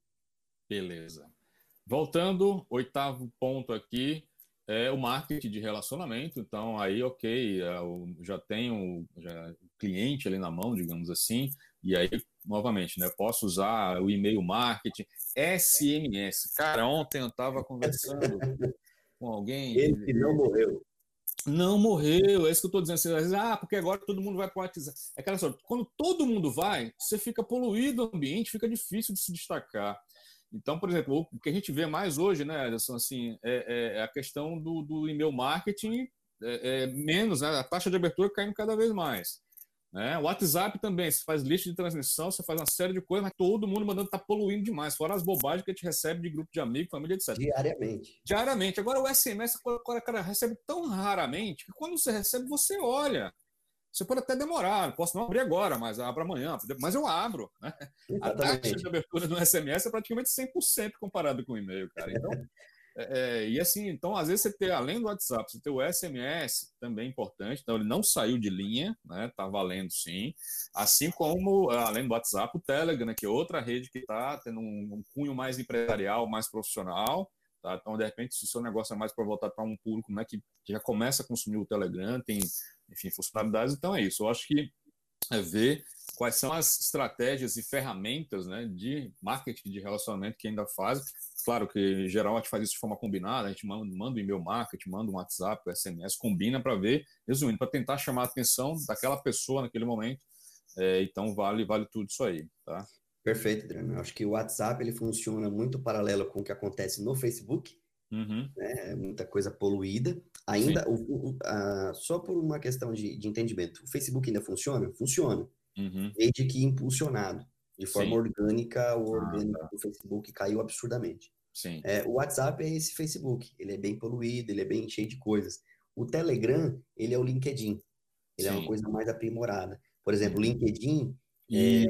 Beleza. Voltando, oitavo ponto aqui é o marketing de relacionamento. Então, aí, ok, é eu já tenho já, o cliente ali na mão, digamos assim, e aí, novamente, né, posso usar o e-mail marketing, SMS. Cara, ontem eu estava conversando com alguém. Ele não morreu. Não morreu, é isso que eu estou dizendo. Você ah, porque agora todo mundo vai para o WhatsApp. É aquela história, quando todo mundo vai, você fica poluído o ambiente, fica difícil de se destacar. Então, por exemplo, o que a gente vê mais hoje, né, Ederson, assim, é, é a questão do, do e-mail marketing é, é, menos, né, a taxa de abertura caindo cada vez mais. Né? O WhatsApp também, você faz lista de transmissão, você faz uma série de coisas, mas todo mundo mandando tá poluindo demais, fora as bobagens que a gente recebe de grupo de amigos, família, etc. Diariamente. Diariamente. Agora o SMS, o cara recebe tão raramente que quando você recebe, você olha. Você pode até demorar, posso não abrir agora, mas abro amanhã, mas eu abro. Né? A taxa de abertura do SMS é praticamente 100% comparado com o e-mail, cara. Então, <laughs> É, é, e assim, então, às vezes você tem, além do WhatsApp, você tem o SMS, também importante, então ele não saiu de linha, né? Tá valendo sim. Assim como, além do WhatsApp, o Telegram, que é outra rede que está tendo um, um, cunho mais empresarial, mais profissional. Tá? Então, de repente, se o seu negócio é mais para voltar para um público né, que, que já começa a consumir o Telegram, tem, enfim, funcionalidades, então é isso. Eu acho que é ver quais são as estratégias e ferramentas né, de marketing de relacionamento que ainda fazem. Claro que, em geral, a gente faz isso de forma combinada, a gente manda, manda um e-mail marketing, manda um WhatsApp, um SMS, combina para ver, resumindo, para tentar chamar a atenção daquela pessoa naquele momento. É, então, vale, vale tudo isso aí, tá? Perfeito, Adriano. Eu acho que o WhatsApp ele funciona muito paralelo com o que acontece no Facebook, Uhum. Né? Muita coisa poluída. Ainda, o, o, a, só por uma questão de, de, entendimento, o Facebook ainda funciona? Funciona. Uhum. Desde que impulsionado. De forma Sim. orgânica, o ah, orgânico tá. do Facebook caiu absurdamente. Sim. É, o WhatsApp é esse Facebook. Ele é bem poluído, ele é bem cheio de coisas. O Telegram, ele é o LinkedIn. Ele Sim. é uma coisa mais aprimorada. Por exemplo, o uhum. LinkedIn é,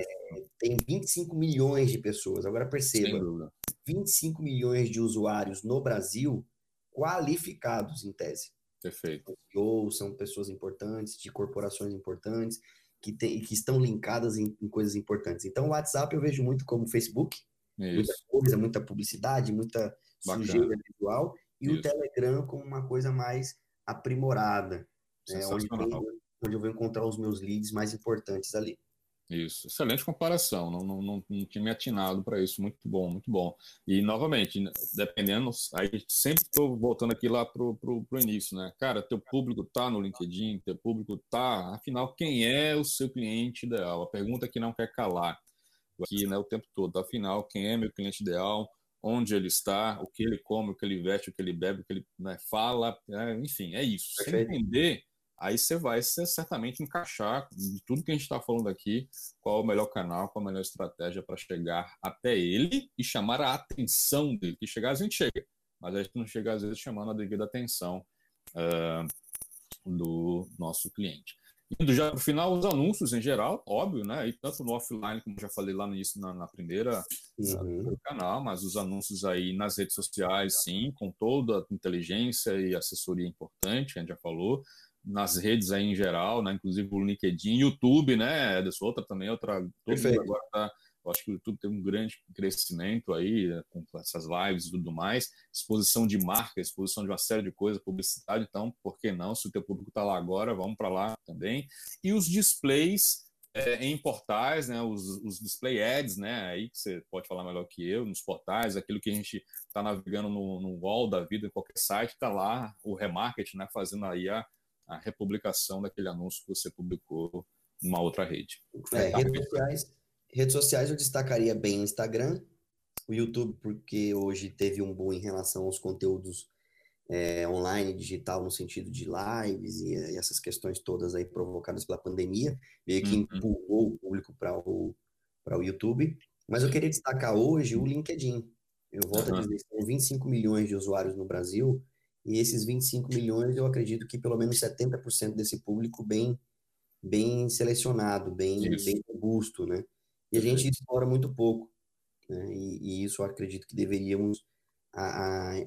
tem 25 milhões de pessoas. Agora perceba, 25 milhões de usuários no Brasil qualificados, em tese. Perfeito. Ou são pessoas importantes, de corporações importantes, que, tem, que estão linkadas em, em, coisas importantes. Então, o WhatsApp eu vejo muito como Facebook, Isso. muita coisa, muita publicidade, muita Bacana. sujeira visual, e Isso. o Telegram como uma coisa mais aprimorada, né, onde, onde eu vou encontrar os meus leads mais importantes ali. Isso, excelente comparação, não, não, não, não tinha me atinado para isso, muito bom, muito bom. E, novamente, dependendo, aí sempre estou voltando aqui lá para o início, né? Cara, teu público está no LinkedIn, teu público está, afinal, quem é o seu cliente ideal? A pergunta que não quer calar aqui né, o tempo todo, afinal, quem é meu cliente ideal? Onde ele está, o que ele come, o que ele veste, o que ele bebe, o que ele né, fala, é, enfim, é isso. Sem entender aí você vai certamente encaixar de tudo que a gente está falando aqui, qual é o melhor canal, qual a melhor estratégia para chegar até ele e chamar a atenção dele. Que chegar a gente chega, mas a gente não chega às vezes chamando a devida atenção uh, do nosso cliente. Indo já para o final, os anúncios em geral, óbvio, né? E tanto no offline, como já falei lá no início, na, na primeira uhum. canal, mas os anúncios aí nas redes sociais, sim, com toda a inteligência e assessoria importante, a gente já falou nas redes aí em geral, né? Inclusive o LinkedIn, YouTube, né? Ederson, outra também, outra. Todo mundo agora tá. Eu acho que o YouTube tem um grande crescimento aí, né, com essas lives e tudo mais. Exposição de marca, exposição de uma série de coisas, publicidade. Então, por que não? Se o teu público está lá agora, vamos para lá também. E os displays é, em portais, né? Os, os, display ads, né? Aí que você pode falar melhor que eu, nos portais, aquilo que a gente está navegando no, no wall da vida, em qualquer site, está lá o remarketing, né? Fazendo aí a a republicação daquele anúncio que você publicou numa outra rede. É, redes, sociais, redes sociais eu destacaria bem o Instagram, o YouTube, porque hoje teve um boom em relação aos conteúdos é, online, digital, no sentido de lives e, e, essas questões todas aí provocadas pela pandemia, meio que uhum. empurrou o público para o, o YouTube. Mas eu queria destacar hoje o LinkedIn. Eu volto uhum. a dizer, são 25 milhões de usuários no Brasil, e esses 25 milhões, eu acredito que pelo menos 70% desse público bem bem selecionado, bem, bem robusto, né? E a gente explora muito pouco, né? E, e isso eu acredito que deveríamos a, a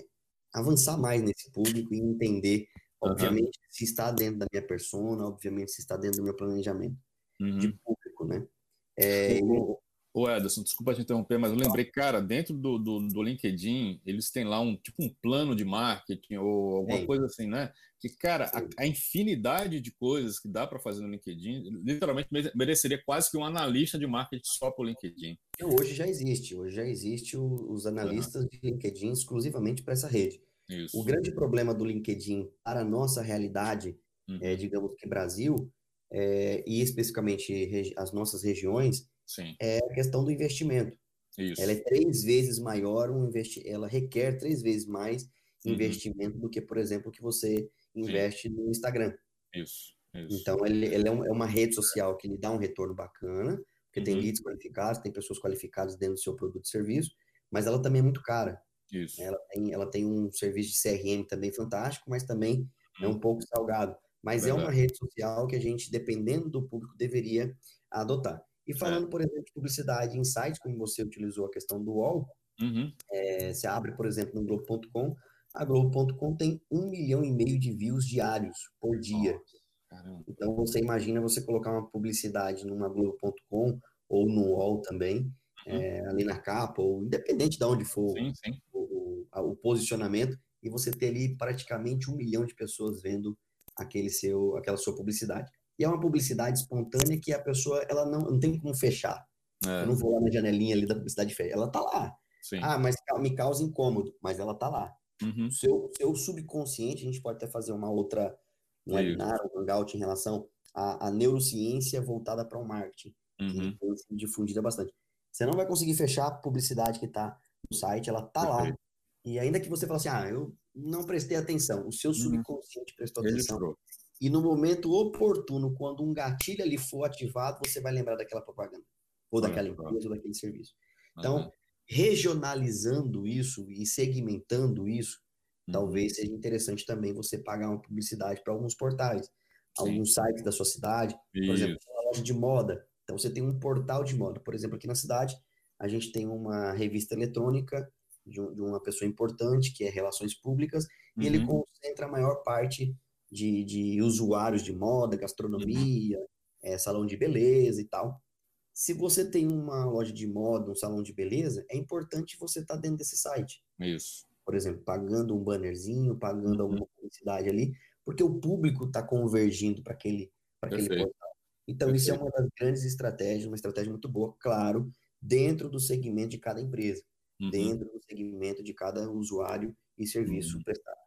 avançar mais nesse público e entender, obviamente, uhum. se está dentro da minha persona, obviamente, se está dentro do meu planejamento uhum. de público, né? É, Ô Ederson, desculpa te interromper, mas eu lembrei, cara, dentro do, do, do, LinkedIn, eles têm lá um tipo um plano de marketing ou alguma coisa assim, né? Que, cara, a, a, infinidade de coisas que dá para fazer no LinkedIn, literalmente mereceria quase que um analista de marketing só para o LinkedIn. Hoje já existe, hoje já existe o, os analistas uhum. de LinkedIn exclusivamente para essa rede. Isso. O grande problema do LinkedIn para a nossa realidade, uhum. é, digamos que Brasil, é, e especificamente as nossas regiões, Sim. é a questão do investimento. Isso. Ela é três vezes maior, um investi ela requer três vezes mais uhum. investimento do que, por exemplo, que você investe Sim. no Instagram. Isso. Isso. Então, ele, ele é, um, é, uma rede social que lhe dá um retorno bacana, porque uhum. tem leads qualificados, tem pessoas qualificadas dentro do seu produto e serviço, mas ela também é muito cara. Isso. Ela tem, ela tem um serviço de CRM também fantástico, mas também uhum. é um pouco salgado. Mas Verdade. é uma rede social que a gente, dependendo do público, deveria adotar. E falando, é. por exemplo, de publicidade em sites, como você utilizou a questão do UOL, uhum. é, você abre, por exemplo, no Globo.com, A Globo.com tem um milhão e meio de views diários por dia. Nossa, então você imagina você colocar uma publicidade numa Globo.com ou no UOL também, uhum. é, ali na capa, ou independente de onde for sim, sim. O, o, o, posicionamento, e você ter ali praticamente um milhão de pessoas vendo aquele seu, aquela sua publicidade. E é uma publicidade espontânea que a pessoa ela não, não tem como fechar. É. Eu não vou lá na janelinha ali da publicidade fechar. Ela tá lá. Sim. Ah, mas me causa incômodo, mas ela tá lá. Uhum. Seu, seu subconsciente, a gente pode até fazer uma outra, um webinar, um hangout em relação à, à neurociência voltada para o marketing, uhum. que difundida bastante. Você não vai conseguir fechar a publicidade que está no site, ela tá Perfeito. lá. E ainda que você fale assim, ah, eu não prestei atenção, o seu uhum. subconsciente prestou atenção. E no momento oportuno, quando um gatilho ali for ativado, você vai lembrar daquela propaganda, ou daquela empresa, ou daquele serviço. Então, regionalizando isso e segmentando isso, uhum. talvez seja interessante também você pagar uma publicidade para alguns portais, Sim. alguns sites da sua cidade, isso. por exemplo, uma loja de moda. Então você tem um portal de moda, por exemplo, aqui na cidade a gente tem uma revista eletrônica de, um, uma pessoa importante que é relações públicas uhum. e ele uhum. concentra a maior parte de, de usuários de moda, gastronomia, é, salão de beleza e tal. Se você tem uma loja de moda, um salão de beleza, é importante você estar tá dentro desse site. Isso. Por exemplo, pagando um bannerzinho, pagando uhum. alguma publicidade ali, porque o público está convergindo para aquele, aquele portal. Então, Perfeito. isso é uma das grandes estratégias, uma estratégia muito boa, claro, dentro do segmento de cada empresa, uhum. dentro do segmento de cada usuário e serviço uhum. prestado.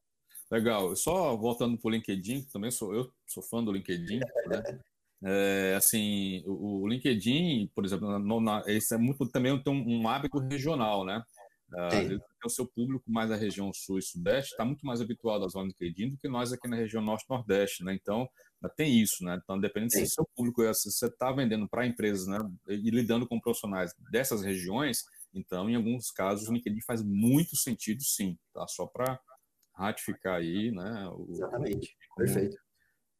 Legal. Só voltando para o LinkedIn, também sou eu sou fã do LinkedIn, né? <laughs> É, assim, o, o, LinkedIn, por exemplo, no, na, esse é muito também tem um, um hábito regional, né? Uh, o seu público mais da região sul e sudeste está muito mais habituado às zonas do LinkedIn do que nós aqui na região norte nordeste, né? Então, tem isso, né? Então, dependendo se o seu público, é, se você está vendendo para empresas, né? E lidando com profissionais dessas regiões, então, em alguns casos, o LinkedIn faz muito sentido, sim, tá? Só para ratificar aí, né? O, Exatamente, perfeito.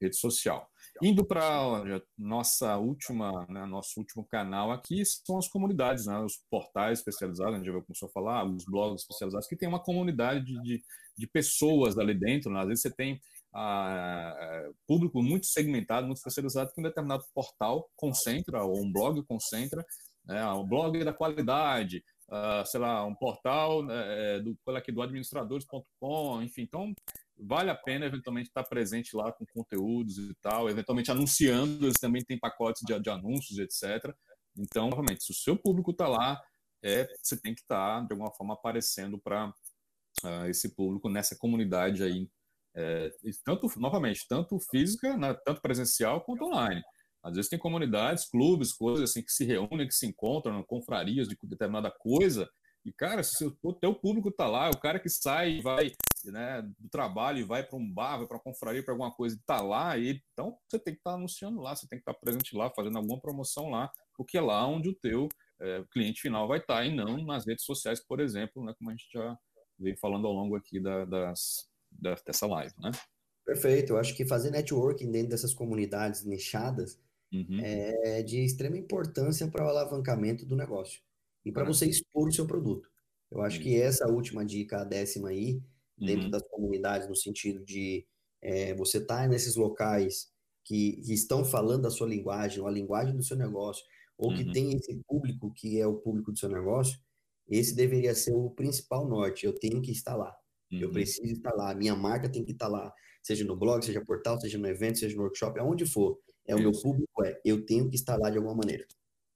Rede social. Indo para nossa última, né, nosso último canal aqui são as comunidades, né, os portais especializados, a gente já começou a falar, os blogs especializados, que tem uma comunidade de, de, de pessoas ali dentro. Né? Às vezes você tem ah, público muito segmentado, muito especializado, que um determinado portal concentra, ou um blog concentra, né, um blog da qualidade, uh, sei lá, um portal né, do, do administradores.com, enfim. Então, vale a pena eventualmente estar presente lá com conteúdos e tal, eventualmente anunciando, eles também têm pacotes de, de anúncios, etc. Então, novamente, se o seu público está lá, é, você tem que estar, tá, de alguma forma, aparecendo para uh, ah, esse público nessa comunidade aí, é, tanto, novamente, tanto física, né, tanto presencial quanto online. Às vezes tem comunidades, clubes, coisas assim que se reúnem, que se encontram, confrarias de determinada coisa, e, cara, se o teu público tá lá, o cara que sai vai né, do trabalho e vai para um bar, vai para uma confraria, para alguma coisa, e tá lá, e, então você tem que estar tá anunciando lá, você tem que estar tá presente lá, fazendo alguma promoção lá, porque é lá onde o teu é, cliente final vai estar, tá, e não nas redes sociais, por exemplo, né, como a gente já veio falando ao longo aqui da, das, da, dessa live, né? Perfeito, eu acho que fazer networking dentro dessas comunidades nichadas uhum. é de extrema importância para o alavancamento do negócio e para você expor o seu produto. Eu acho que essa última dica, a décima aí, dentro uhum. das comunidades, no sentido de é, você estar tá nesses locais que, que, estão falando a sua linguagem, ou a linguagem do seu negócio, ou uhum. que tem esse público que é o público do seu negócio, esse deveria ser o principal norte. Eu tenho que estar lá. Uhum. Eu preciso estar lá. Minha marca tem que estar lá. Seja no blog, seja portal, seja no evento, seja no workshop, aonde for. É o meu público, é. Eu tenho que estar lá de alguma maneira.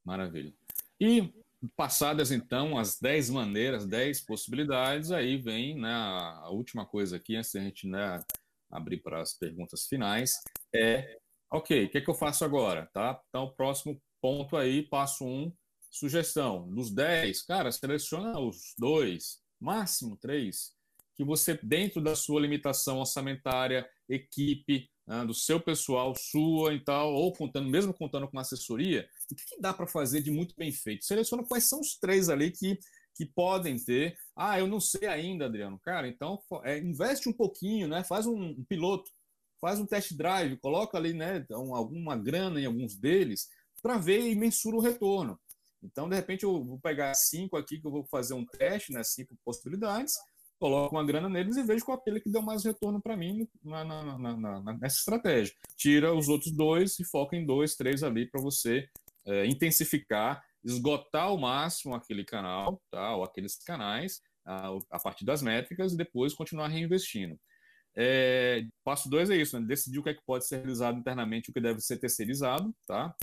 Maravilha. E Passadas então as 10 maneiras, 10 possibilidades, aí vem né, a última coisa aqui, antes de a gente né, abrir para as perguntas finais, é, ok, o que, é que eu faço agora? Tá? Então, o próximo ponto aí, passo 1, um, sugestão. Dos 10, cara, seleciona os dois, máximo três, que você, dentro da sua limitação orçamentária, equipe, né, do seu pessoal, sua e tal, ou contando, mesmo contando com assessoria, o que, que dá para fazer de muito bem feito? Seleciona quais são os três ali que, que podem ter. Ah, eu não sei ainda, Adriano. Cara, então é, investe um pouquinho, né? Faz um, um, piloto, faz um test drive, coloca ali né, um, alguma grana em alguns deles para ver e mensura o retorno. Então, de repente, eu vou pegar cinco aqui que eu vou fazer um teste, né? Cinco possibilidades coloco uma grana neles e vejo qual aquele que deu mais retorno para mim na, na, na, nessa estratégia. Tira os outros dois e foca em dois, três ali para você é, intensificar, esgotar ao máximo aquele canal, tá? ou aqueles canais, a, a partir das métricas, e depois continuar reinvestindo. É, passo dois é isso, né? decidir o que é que pode ser realizado internamente, o que deve ser terceirizado, tá?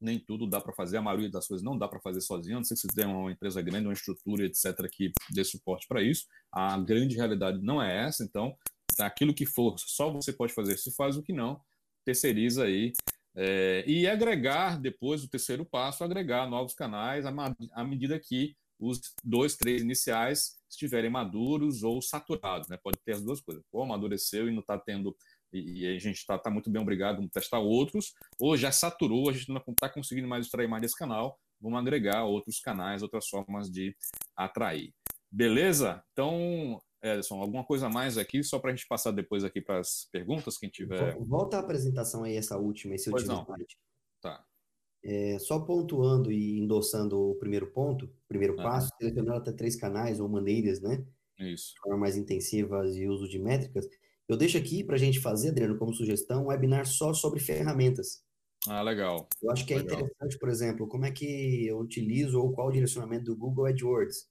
Nem tudo dá para fazer, a maioria das coisas não dá para fazer sozinho, não sei se você tem uma empresa grande, uma estrutura, etc., que dê suporte para isso. A grande realidade não é essa, então, aquilo que for, só você pode fazer, se faz o que não, terceiriza aí. É, e agregar, depois do terceiro passo, agregar novos canais à medida que os dois, três iniciais estiverem maduros ou saturados, né? Pode ter as duas coisas. Ou amadureceu e não está tendo, e, a gente está tá muito bem obrigado, vamos testar outros, ou já saturou, a gente não está conseguindo mais extrair mais desse canal, vamos agregar outros canais, outras formas de atrair. Beleza? Então, Edson, alguma coisa a mais aqui, só para a gente passar depois aqui para as perguntas, quem tiver. Volta a apresentação aí, essa última, esse pois último slide. Tá. É, só pontuando e endossando o primeiro ponto, primeiro passo, selecionando até três canais ou maneiras, né? Isso. De forma mais intensivas e uso de métricas. Eu deixo aqui para a gente fazer, Adriano, como sugestão, um webinar só sobre ferramentas. Ah, legal. Eu acho que é legal. interessante, por exemplo, como é que eu utilizo ou qual o direcionamento do Google AdWords.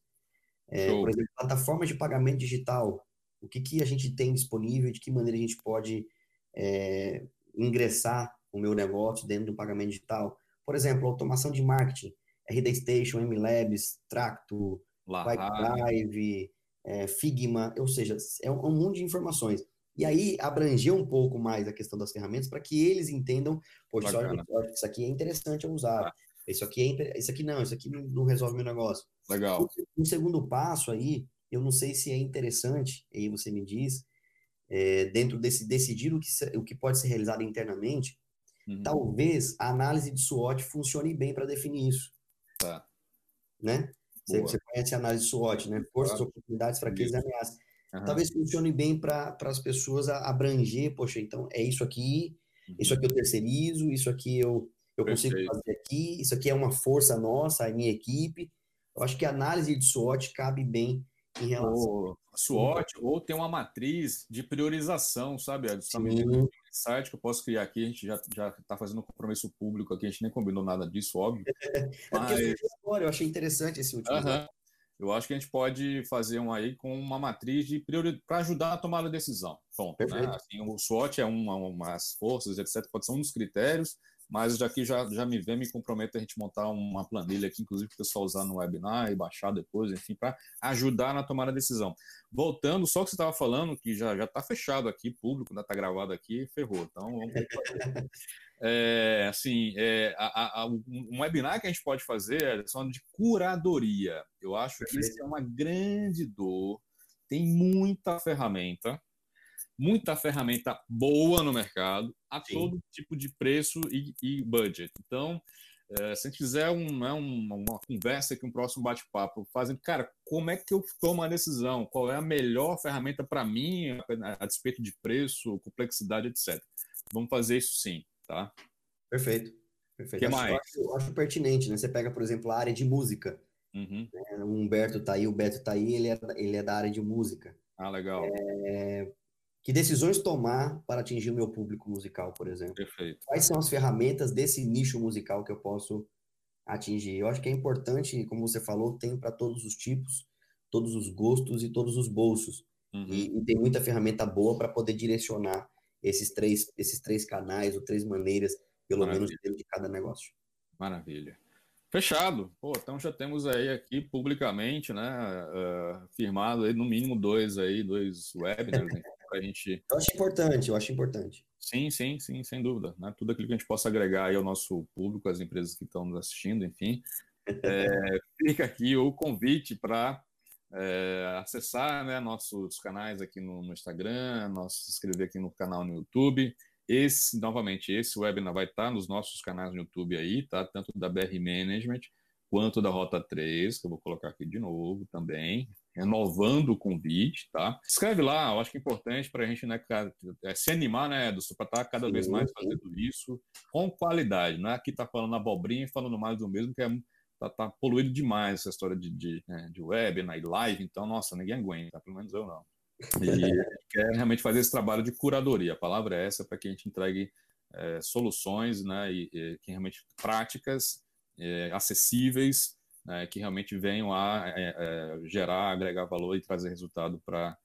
É, por exemplo, plataformas de pagamento digital. O que, que a gente tem disponível, de que maneira a gente pode é, ingressar o meu negócio dentro do pagamento digital. Por exemplo, automação de marketing, RD Station, MLabs, Tracto, Pipedrive, é, Figma, ou seja, é um, um mundo de informações. E aí abranger um pouco mais a questão das ferramentas para que eles entendam, poxa, olha, isso aqui é interessante eu usar. Ah. Isso aqui é isso aqui não, isso aqui não resolve meu negócio. Legal. Um segundo passo aí, eu não sei se é interessante, aí você me diz, é, dentro desse decidir o que, o que pode ser realizado internamente, Uhum. Talvez a análise de SWOT funcione bem para definir isso. Tá. Né? Você, você, conhece a análise SWOT, né? Forças, claro. oportunidades, fraquezas e ameaças. Uhum. Talvez funcione bem para as pessoas abranger, poxa, então é isso aqui, uhum. isso aqui eu terceirizo, isso aqui eu, eu consigo fazer aqui, isso aqui é uma força nossa, a minha equipe. Eu acho que a análise de SWOT cabe bem em relação. Ou, SWOT, ou tem uma matriz de priorização, sabe? Sim site que eu posso criar aqui, a gente já está fazendo um compromisso público aqui, a gente nem combinou nada disso, óbvio. <laughs> Mas... eu achei interessante esse último. Uhum. Eu acho que a gente pode fazer um aí com uma matriz de prioridade para ajudar a tomar a decisão. Ponto, né? assim, o SWOT é uma, umas forças, etc. Pode ser um dos critérios, mas daqui já, já me vem, me comprometo a gente montar uma planilha aqui, inclusive para o pessoal usar no webinar e baixar depois, enfim, para ajudar na tomada da decisão. Voltando, só que você estava falando, que já está fechado aqui, público, está gravado aqui, ferrou. Então, vamos <laughs> é, assim, é, a, a, um webinar que a gente pode fazer é só de curadoria. Eu acho que isso é uma grande dor. Tem muita ferramenta, muita ferramenta boa no mercado, a Sim. todo tipo de preço e, e budget. Então, é, se a gente fizer um, né, uma, uma conversa aqui, um próximo bate-papo, fazendo, cara, como é que eu tomo a decisão? Qual é a melhor ferramenta para mim, a, a, despeito de preço, complexidade, etc. Vamos fazer isso sim, tá? Perfeito. Perfeito. que acho, mais? Acho, acho, pertinente, né? Você pega, por exemplo, a área de música. Uhum. Né? O Humberto tá aí, o Beto tá aí, ele é, ele é da área de música. Ah, legal. É, que decisões tomar para atingir o meu público musical, por exemplo? Perfeito. Quais são as ferramentas desse nicho musical que eu posso atingir? Eu acho que é importante, como você falou, tem para todos os tipos, todos os gostos e todos os bolsos. Uhum. E, e, tem muita ferramenta boa para poder direcionar esses três, esses três canais ou três maneiras, pelo Maravilha. menos, dentro de cada negócio. Maravilha. Fechado. Pô, então já temos aí aqui publicamente, né, uh, firmado aí no mínimo dois aí, dois webinars, né, para a gente. <laughs> Eu acho importante, eu acho importante. Sim, sim, sim, sem dúvida. Né? Tudo aquilo que a gente possa agregar aí ao nosso público, às empresas que estão nos assistindo, enfim. É, <laughs> fica aqui o convite para é, acessar né, nossos canais aqui no, no Instagram, nosso, se inscrever aqui no canal no YouTube. Esse, novamente, esse webinar vai estar nos nossos canais no YouTube aí, tá? Tanto da BR Management quanto da Rota 3, que eu vou colocar aqui de novo também, renovando o convite, tá? Escreve lá, eu acho que é importante para a gente né, é, se animar, né, Edson, para estar tá cada vez mais fazendo isso com qualidade, né? Aqui tá falando abobrinha e falando mais do mesmo, que é tá, tá poluído demais essa história de, de, né, de web, na live, então, nossa, ninguém aguenta, pelo menos eu não. E <laughs> a gente quer realmente fazer esse trabalho de curadoria. A palavra é essa para que a gente entregue é, soluções, né, e, e, que realmente práticas, é, acessíveis, né, que realmente venham a é, é gerar, agregar valor e trazer resultado para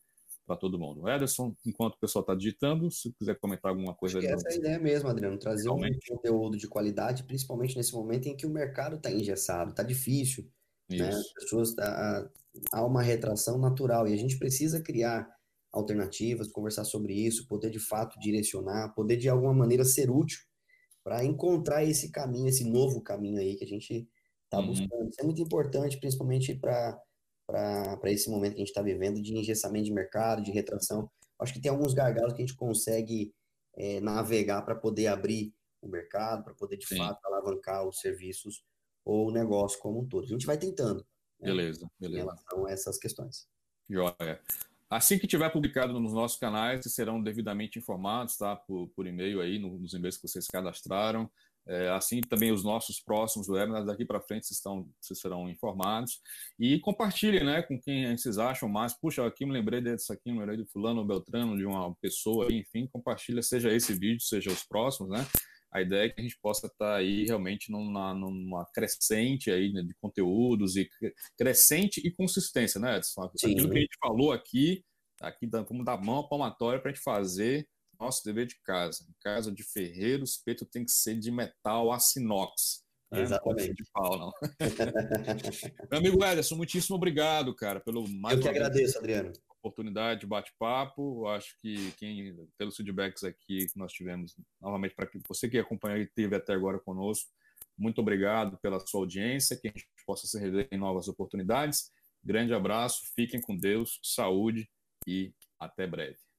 para todo mundo. Ederson, enquanto o pessoal está digitando, se quiser comentar alguma coisa. Acho essa é a ideia mesmo, Adriano, trazer Realmente. um conteúdo de qualidade, principalmente nesse momento em que o mercado está engessado, está difícil. Né? As pessoas, tá, há uma retração natural e a gente precisa criar alternativas, conversar sobre isso, poder de fato direcionar, poder de alguma maneira ser útil para encontrar esse caminho, esse novo caminho aí que a gente está uhum. buscando. Isso é muito importante, principalmente para para esse momento que a gente está vivendo de engessamento de mercado, de retração. Acho que tem alguns gargalos que a gente consegue é, navegar para poder abrir o mercado, para poder de Sim. fato alavancar os serviços ou o negócio como um todo. A gente vai tentando. Né, beleza, beleza. Em relação a essas questões. Joia. Assim que tiver publicado nos nossos canais, vocês serão devidamente informados, tá? Por, por e-mail aí, nos e-mails que vocês cadastraram. É, assim também os nossos próximos webinars daqui para frente vocês, estão, vocês serão informados. E compartilhem né, com quem vocês acham mais. Puxa, aqui me lembrei disso aqui, me lembrei de fulano beltrano, de uma pessoa, enfim, compartilha, seja esse vídeo, seja os próximos, né? A ideia é que a gente possa estar tá aí realmente numa, numa crescente aí né, de conteúdos e crescente e consistência, né, Edson? Sim. Aquilo que a gente falou aqui, aqui vamos dar mão palmatória para a gente fazer nosso dever de casa. Em casa de ferreiro, o espeto tem que ser de metal açinox. Né? Exatamente. De pau, não. <laughs> Meu amigo Ederson, muitíssimo obrigado, cara, pelo mais. Eu que agradeço, Adriano. Oportunidade de bate-papo. Acho que quem, pelos feedbacks aqui que nós tivemos, novamente, para você que acompanhou e teve até agora conosco, muito obrigado pela sua audiência, que a gente possa se rever em novas oportunidades. Grande abraço, fiquem com Deus, saúde e até breve.